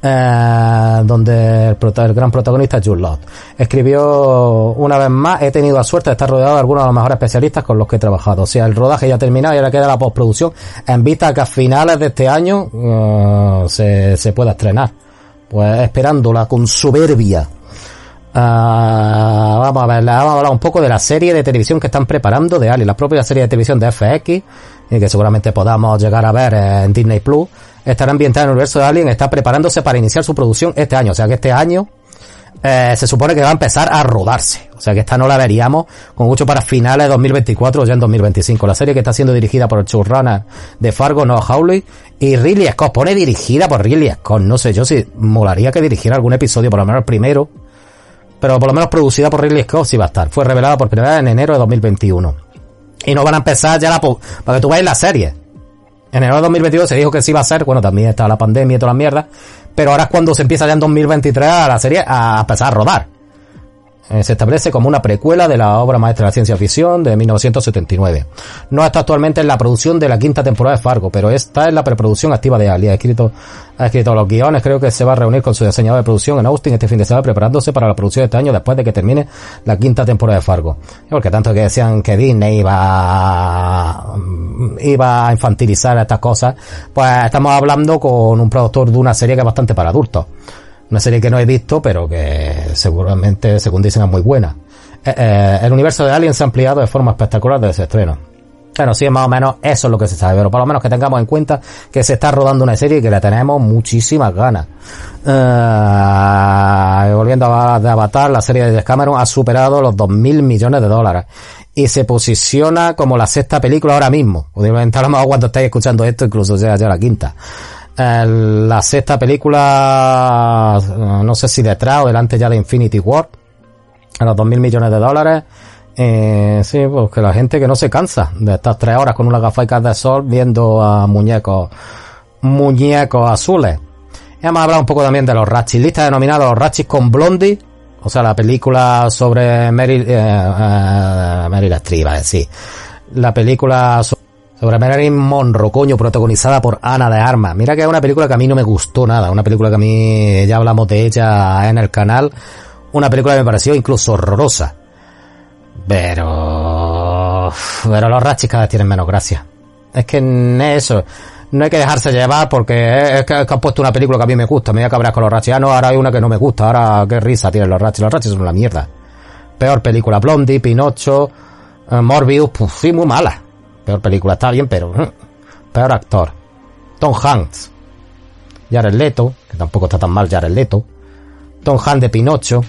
eh, donde el, gran protagonista es Jude Law. Escribió una vez más, he tenido la suerte de estar rodeado de algunos de los mejores especialistas con los que he trabajado. O sea, el rodaje ya ha terminado y ahora queda la postproducción en vista que a finales de este año eh, se, se pueda estrenar. Pues esperándola con soberbia. Ah, vamos a ver, vamos a hablar un poco de la serie de televisión que están preparando de Ali, la propia serie de televisión de FX, y que seguramente podamos llegar a ver en Disney Plus, estará ambientada en el universo de Alien, está preparándose para iniciar su producción este año, o sea que este año eh, se supone que va a empezar a rodarse, o sea que esta no la veríamos con mucho para finales de 2024 o ya en 2025. La serie que está siendo dirigida por el showrunner de Fargo, Noah Hawley, y Ridley Scott, pone dirigida por Ridley Scott, no sé yo si molaría que dirigiera algún episodio, por lo menos el primero, pero por lo menos producida por Ridley Scott sí va a estar. Fue revelada por primera vez en enero de 2021. Y no van a empezar ya la... Para que tú veas la serie. En enero de 2022 se dijo que sí iba a ser, bueno, también está la pandemia y toda la mierda, pero ahora es cuando se empieza ya en 2023 a la serie a empezar a rodar. Eh, se establece como una precuela de la obra maestra de la ciencia ficción de 1979. No está actualmente en la producción de la quinta temporada de Fargo, pero está en la preproducción activa de Ali. Ha escrito, ha escrito los guiones, creo que se va a reunir con su diseñador de producción en Austin este fin de semana preparándose para la producción de este año después de que termine la quinta temporada de Fargo. Porque tanto que decían que Disney iba a, iba a infantilizar estas cosas, pues estamos hablando con un productor de una serie que es bastante para adultos. Una serie que no he visto, pero que seguramente, según dicen, es muy buena. Eh, eh, el universo de Alien se ha ampliado de forma espectacular desde ese estreno. Bueno, sí, más o menos eso es lo que se sabe, pero por lo menos que tengamos en cuenta que se está rodando una serie y que le tenemos muchísimas ganas. Eh, volviendo a de Avatar, la serie de Cameron ha superado los 2.000 millones de dólares y se posiciona como la sexta película ahora mismo. Posiblemente a lo mejor cuando estáis escuchando esto incluso sea ya la quinta. La sexta película, no sé si detrás o delante ya de Infinity War, a los 2.000 millones de dólares. Eh, sí, pues que la gente que no se cansa de estas tres horas con unas gafas de sol viendo a muñecos, muñecos azules. Y vamos a hablar un poco también de los Ratchis. Lista denominada Los Ratchis con Blondie. O sea, la película sobre Meryl, eh, eh, Meryl Streep, es decir. La película so- sobre Marilyn Monroe, coño, protagonizada por Ana de Armas. Mira que es una película que a mí no me gustó nada. Una película que a mí, ya hablamos de ella en el canal. Una película que me pareció incluso horrorosa. Pero... Pero los Ratchis cada vez tienen menos gracia. Es que eso... No hay que dejarse llevar porque es que, han puesto una película que a mí me gusta. Me voy a cabrear con los Ratchis. Ah, no, ahora hay una que no me gusta. Ahora qué risa tienen los Ratchis. Los Ratchis son una mierda. Peor película. Blondie, Pinocho, eh, Morbius. Pues sí, muy mala. Peor película. Está bien, pero... mm, Peor actor. Tom Hanks. Jared Leto. Que tampoco está tan mal Jared Leto. Tom Hanks de Pinocho.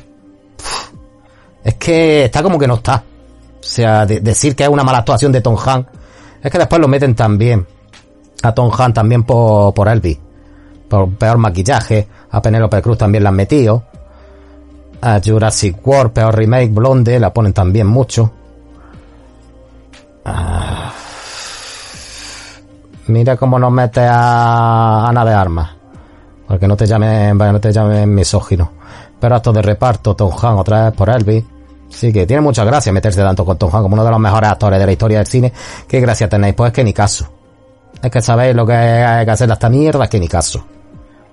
Es que está como que no está. O sea, de- decir que es una mala actuación de Tom Hanks. Es que después lo meten también. A Tom Hanks también por, por Elvis. Por peor maquillaje. A Penélope Cruz también la han metido. A Jurassic World, peor remake, Blonde, la ponen también mucho. Ah. Mira cómo nos mete a Ana de Armas. Porque no te llamen, no te llamen misógino. Pero acto de reparto, Tom Hanks otra vez por Elvis. Sí, que tiene mucha gracia meterse tanto con Tom Hanks como uno de los mejores actores de la historia del cine. ¿Qué gracia tenéis? Pues es que ni caso. Es que sabéis lo que hay que hacer esta mierda, que ni caso.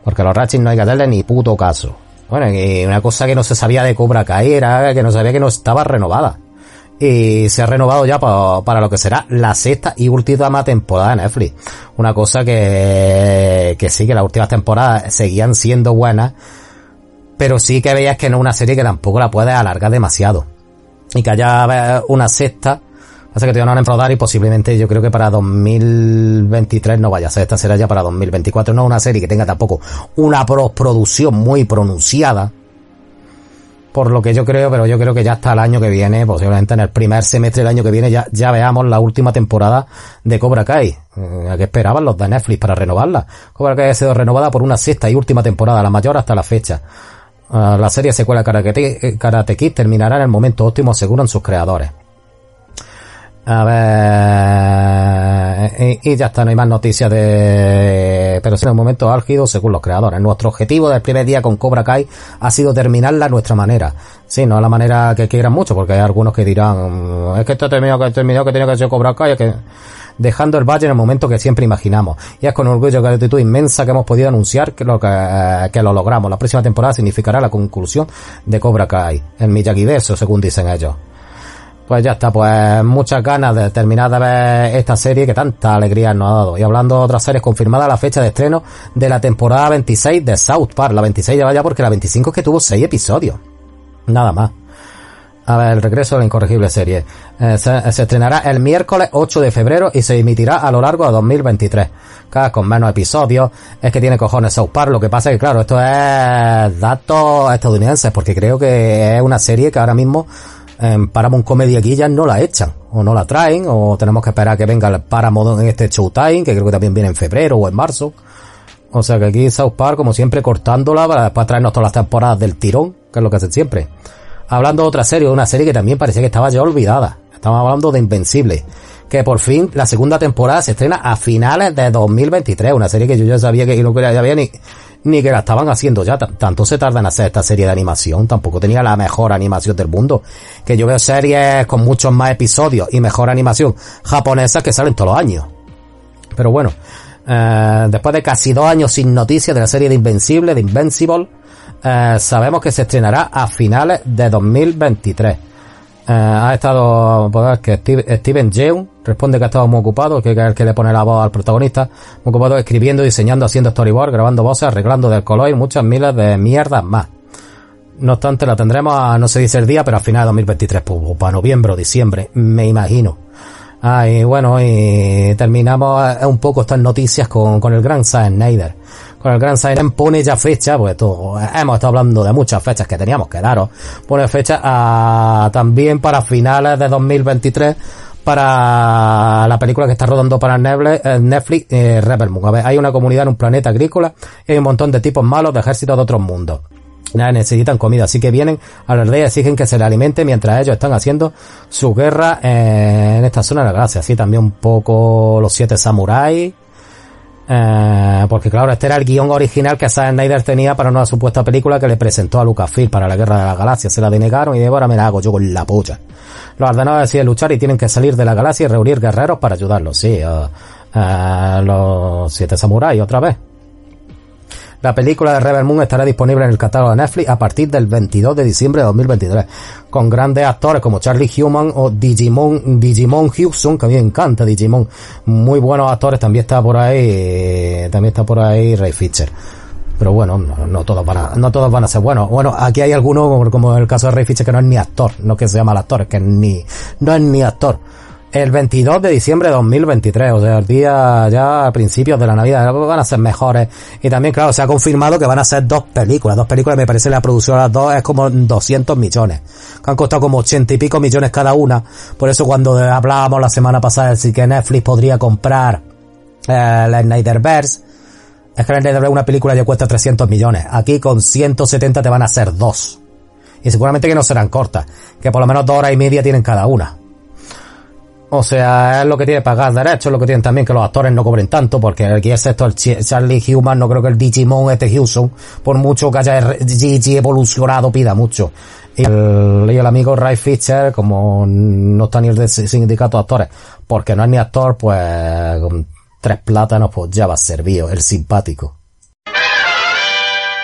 Porque los Ratchets no hay que hacerle ni puto caso. Bueno, y una cosa que no se sabía de Cobra Kai era que no sabía que no estaba renovada. Y se ha renovado ya para, lo que será la sexta y última temporada de Netflix. Una cosa que, que sí, que las últimas temporadas seguían siendo buenas, pero sí que veías que no es una serie que tampoco la puedes alargar demasiado. Y que haya una sexta, Pasa que te van a enfrodar y posiblemente yo creo que para 2023 no vaya a ser. Esta será ya para 2024. No una serie que tenga tampoco una producción muy pronunciada. Por lo que yo creo, pero yo creo que ya hasta el año que viene, posiblemente en el primer semestre del año que viene, ya, ya veamos la última temporada de Cobra Kai. Eh, ¿A qué esperaban los de Netflix para renovarla? Cobra Kai ha sido renovada por una sexta y última temporada, la mayor hasta la fecha. Ah, la serie secuela Karate, Karate Kid terminará en el momento óptimo, aseguran sus creadores. A ver, y, ya está, no hay más noticias de, pero sí en un momento álgido según los creadores. Nuestro objetivo del primer día con Cobra Kai ha sido terminarla a nuestra manera. Sí, no a la manera que quieran mucho, porque hay algunos que dirán, es que esto terminado, que terminado, que tenía que ser Cobra Kai, dejando el valle en el momento que siempre imaginamos. Y es con orgullo y gratitud inmensa que hemos podido anunciar que lo, que, que lo logramos. La próxima temporada significará la conclusión de Cobra Kai, el Miyagi Verso, según dicen ellos. Pues ya está, pues muchas ganas de terminar de ver esta serie que tanta alegría nos ha dado. Y hablando de otras series, confirmada la fecha de estreno de la temporada 26 de South Park. La 26 ya vaya porque la 25 es que tuvo 6 episodios. Nada más. A ver, el regreso de la incorregible serie. Eh, se, estrenará el miércoles 8 de febrero y se emitirá a lo largo de 2023. Cada con menos episodios. Es que tiene cojones South Park. Lo que pasa es que, claro, esto es datos estadounidenses porque creo que es una serie que ahora mismo en Paramount Comedy aquí ya no la echan, o no la traen, o tenemos que esperar que venga el Paramount en este Showtime, que creo que también viene en febrero o en marzo. O sea que aquí South Park, como siempre, cortándola para después traernos todas las temporadas del tirón, que es lo que hacen siempre. Hablando de otra serie, una serie que también parecía que estaba ya olvidada. Estamos hablando de Invencible. Que por fin la segunda temporada se estrena a finales de 2023. Una serie que yo ya sabía que no había ni, ni que la estaban haciendo ya. Tanto se tarda en hacer esta serie de animación. Tampoco tenía la mejor animación del mundo. Que yo veo series con muchos más episodios y mejor animación japonesas que salen todos los años. Pero bueno, eh, después de casi dos años sin noticias de la serie de Invencible, de Invincible, eh, sabemos que se estrenará a finales de 2023. Eh, ha estado, pues, que Steven Yeun responde que ha estado muy ocupado, que es el que le pone la voz al protagonista, muy ocupado escribiendo, diseñando, haciendo storyboard, grabando voces, arreglando del color y muchas miles de mierdas más. No obstante, la tendremos a, no se dice el día, pero a final de 2023, pues, para noviembre o diciembre, me imagino. Ah, y bueno, y terminamos eh, un poco estas noticias con, con el gran Zack Snyder con el Gran Siren pone ya fecha, pues todo, hemos estado hablando de muchas fechas que teníamos que daros, pone fecha a, también para finales de 2023 para la película que está rodando para eh, Netflix, eh, Rebel Moon. A ver, hay una comunidad en un planeta agrícola y hay un montón de tipos malos de ejércitos de otros mundos. necesitan comida, así que vienen a la aldea y exigen que se le alimente mientras ellos están haciendo su guerra en esta zona de la galaxia. Así también un poco los siete samuráis, eh, porque claro, este era el guion original que Zack Snyder tenía para una supuesta película que le presentó a Lucasfilm para la Guerra de la Galaxia. Se la denegaron y ahora me la hago yo con la polla. Los ordenadores deciden luchar y tienen que salir de la galaxia y reunir guerreros para ayudarlos. Sí, uh, los siete samuráis otra vez. La película de Rebel Moon estará disponible en el catálogo de Netflix a partir del 22 de diciembre de 2023, con grandes actores como Charlie Human o Digimon, Digimon Hugson, que a mí me encanta Digimon. Muy buenos actores, también está por ahí, también está por ahí Ray Fisher. Pero bueno, no, todos van a, no todos van a ser buenos. Bueno, aquí hay algunos, como, el caso de Ray Fisher, que no es ni actor, no que se llama el actor, que ni, no es ni actor el 22 de diciembre de 2023, o sea, el día ya a principios de la Navidad, van a ser mejores. Y también, claro, se ha confirmado que van a ser dos películas, dos películas, me parece la producción de las dos es como 200 millones, que han costado como 80 y pico millones cada una. Por eso cuando hablábamos la semana pasada de si que Netflix podría comprar eh, la Snyderverse, es que la Snyderverse una película ya cuesta 300 millones. Aquí con 170 te van a ser dos. Y seguramente que no serán cortas, que por lo menos dos horas y media tienen cada una. O sea, es lo que tiene pagar derechos, lo que tienen también que los actores no cobren tanto, porque aquí el Charlie Human, no creo que el Digimon este Houston, por mucho que haya Gigi evolucionado, pida mucho. Y el, y el amigo Ray Fisher, como no está ni el de sindicato de actores, porque no es ni actor, pues con tres plátanos pues ya va servido, el simpático.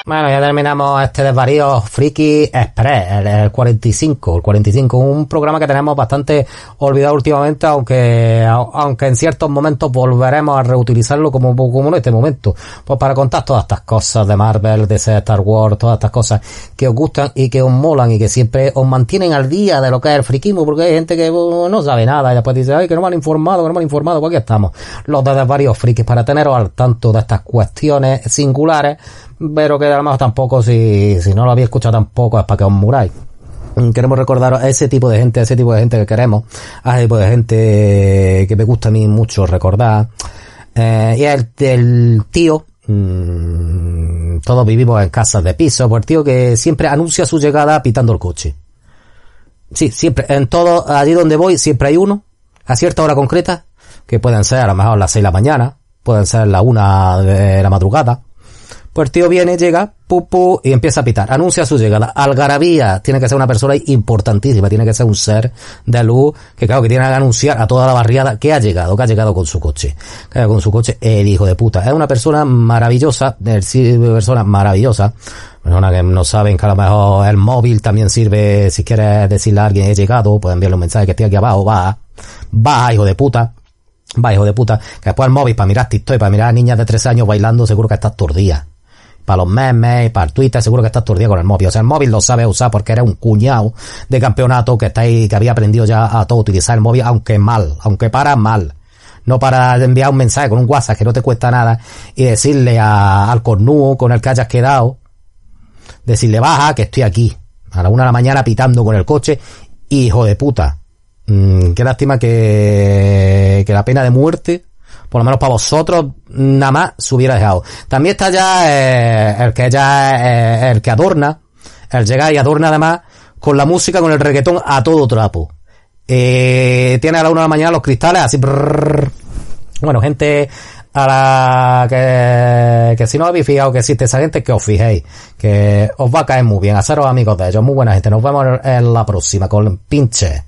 Bueno, ya terminamos este desvarío Friki Express, el, 45. El 45, un programa que tenemos bastante olvidado últimamente, aunque, aunque en ciertos momentos volveremos a reutilizarlo como, como en este momento. Pues para contar todas estas cosas de Marvel, de Star Wars, todas estas cosas que os gustan y que os molan y que siempre os mantienen al día de lo que es el friquismo, porque hay gente que no sabe nada y después dice, ay, que no me han informado, que no me han informado, pues aquí estamos. Los de desvaríos frikis para teneros al tanto de estas cuestiones singulares pero que además tampoco, si, si no lo había escuchado tampoco, es para que os muráis. Queremos recordar a ese tipo de gente, a ese tipo de gente que queremos, a ese tipo de gente que me gusta a mí mucho recordar. Eh, y el, el tío, mmm, todos vivimos en casas de piso, pues el tío que siempre anuncia su llegada pitando el coche. Sí, siempre, en todo, allí donde voy, siempre hay uno, a cierta hora concreta, que pueden ser a lo mejor las 6 de la mañana, pueden ser la una de la madrugada, pues el tío viene, llega, pu, y empieza a pitar. Anuncia su llegada. Algarabía tiene que ser una persona importantísima, tiene que ser un ser de luz que claro que tiene que anunciar a toda la barriada que ha llegado, que ha llegado con su coche. Que con su coche el hijo de puta. Es una persona maravillosa, una persona maravillosa. Persona que no saben que a lo mejor el móvil también sirve, si quieres decirle a alguien he llegado, pueden enviarle un mensaje que estoy aquí abajo, va, va, hijo de puta. Va, hijo de puta, que después el móvil para mirar TikTok y para mirar a niñas de tres años bailando, seguro que estás tordía para los memes, para el Twitter, seguro que estás todo con el móvil. O sea, el móvil lo sabes usar porque eres un cuñado de campeonato que está ahí, que había aprendido ya a todo utilizar el móvil, aunque mal, aunque para mal. No para enviar un mensaje con un WhatsApp que no te cuesta nada y decirle al cornudo con el que hayas quedado, decirle baja que estoy aquí, a la una de la mañana pitando con el coche, hijo de puta. Mm, qué lástima que, que la pena de muerte por lo menos para vosotros, nada más se hubiera dejado. También está ya eh, el que ya eh, el que adorna, el llega y adorna además con la música, con el reggaetón a todo trapo. Eh, tiene a la una de la mañana los cristales así. Bueno, gente a la que, que si no habéis fijado que existe esa gente, que os fijéis, que os va a caer muy bien, haceros amigos de ellos, muy buena gente. Nos vemos en la próxima con pinche.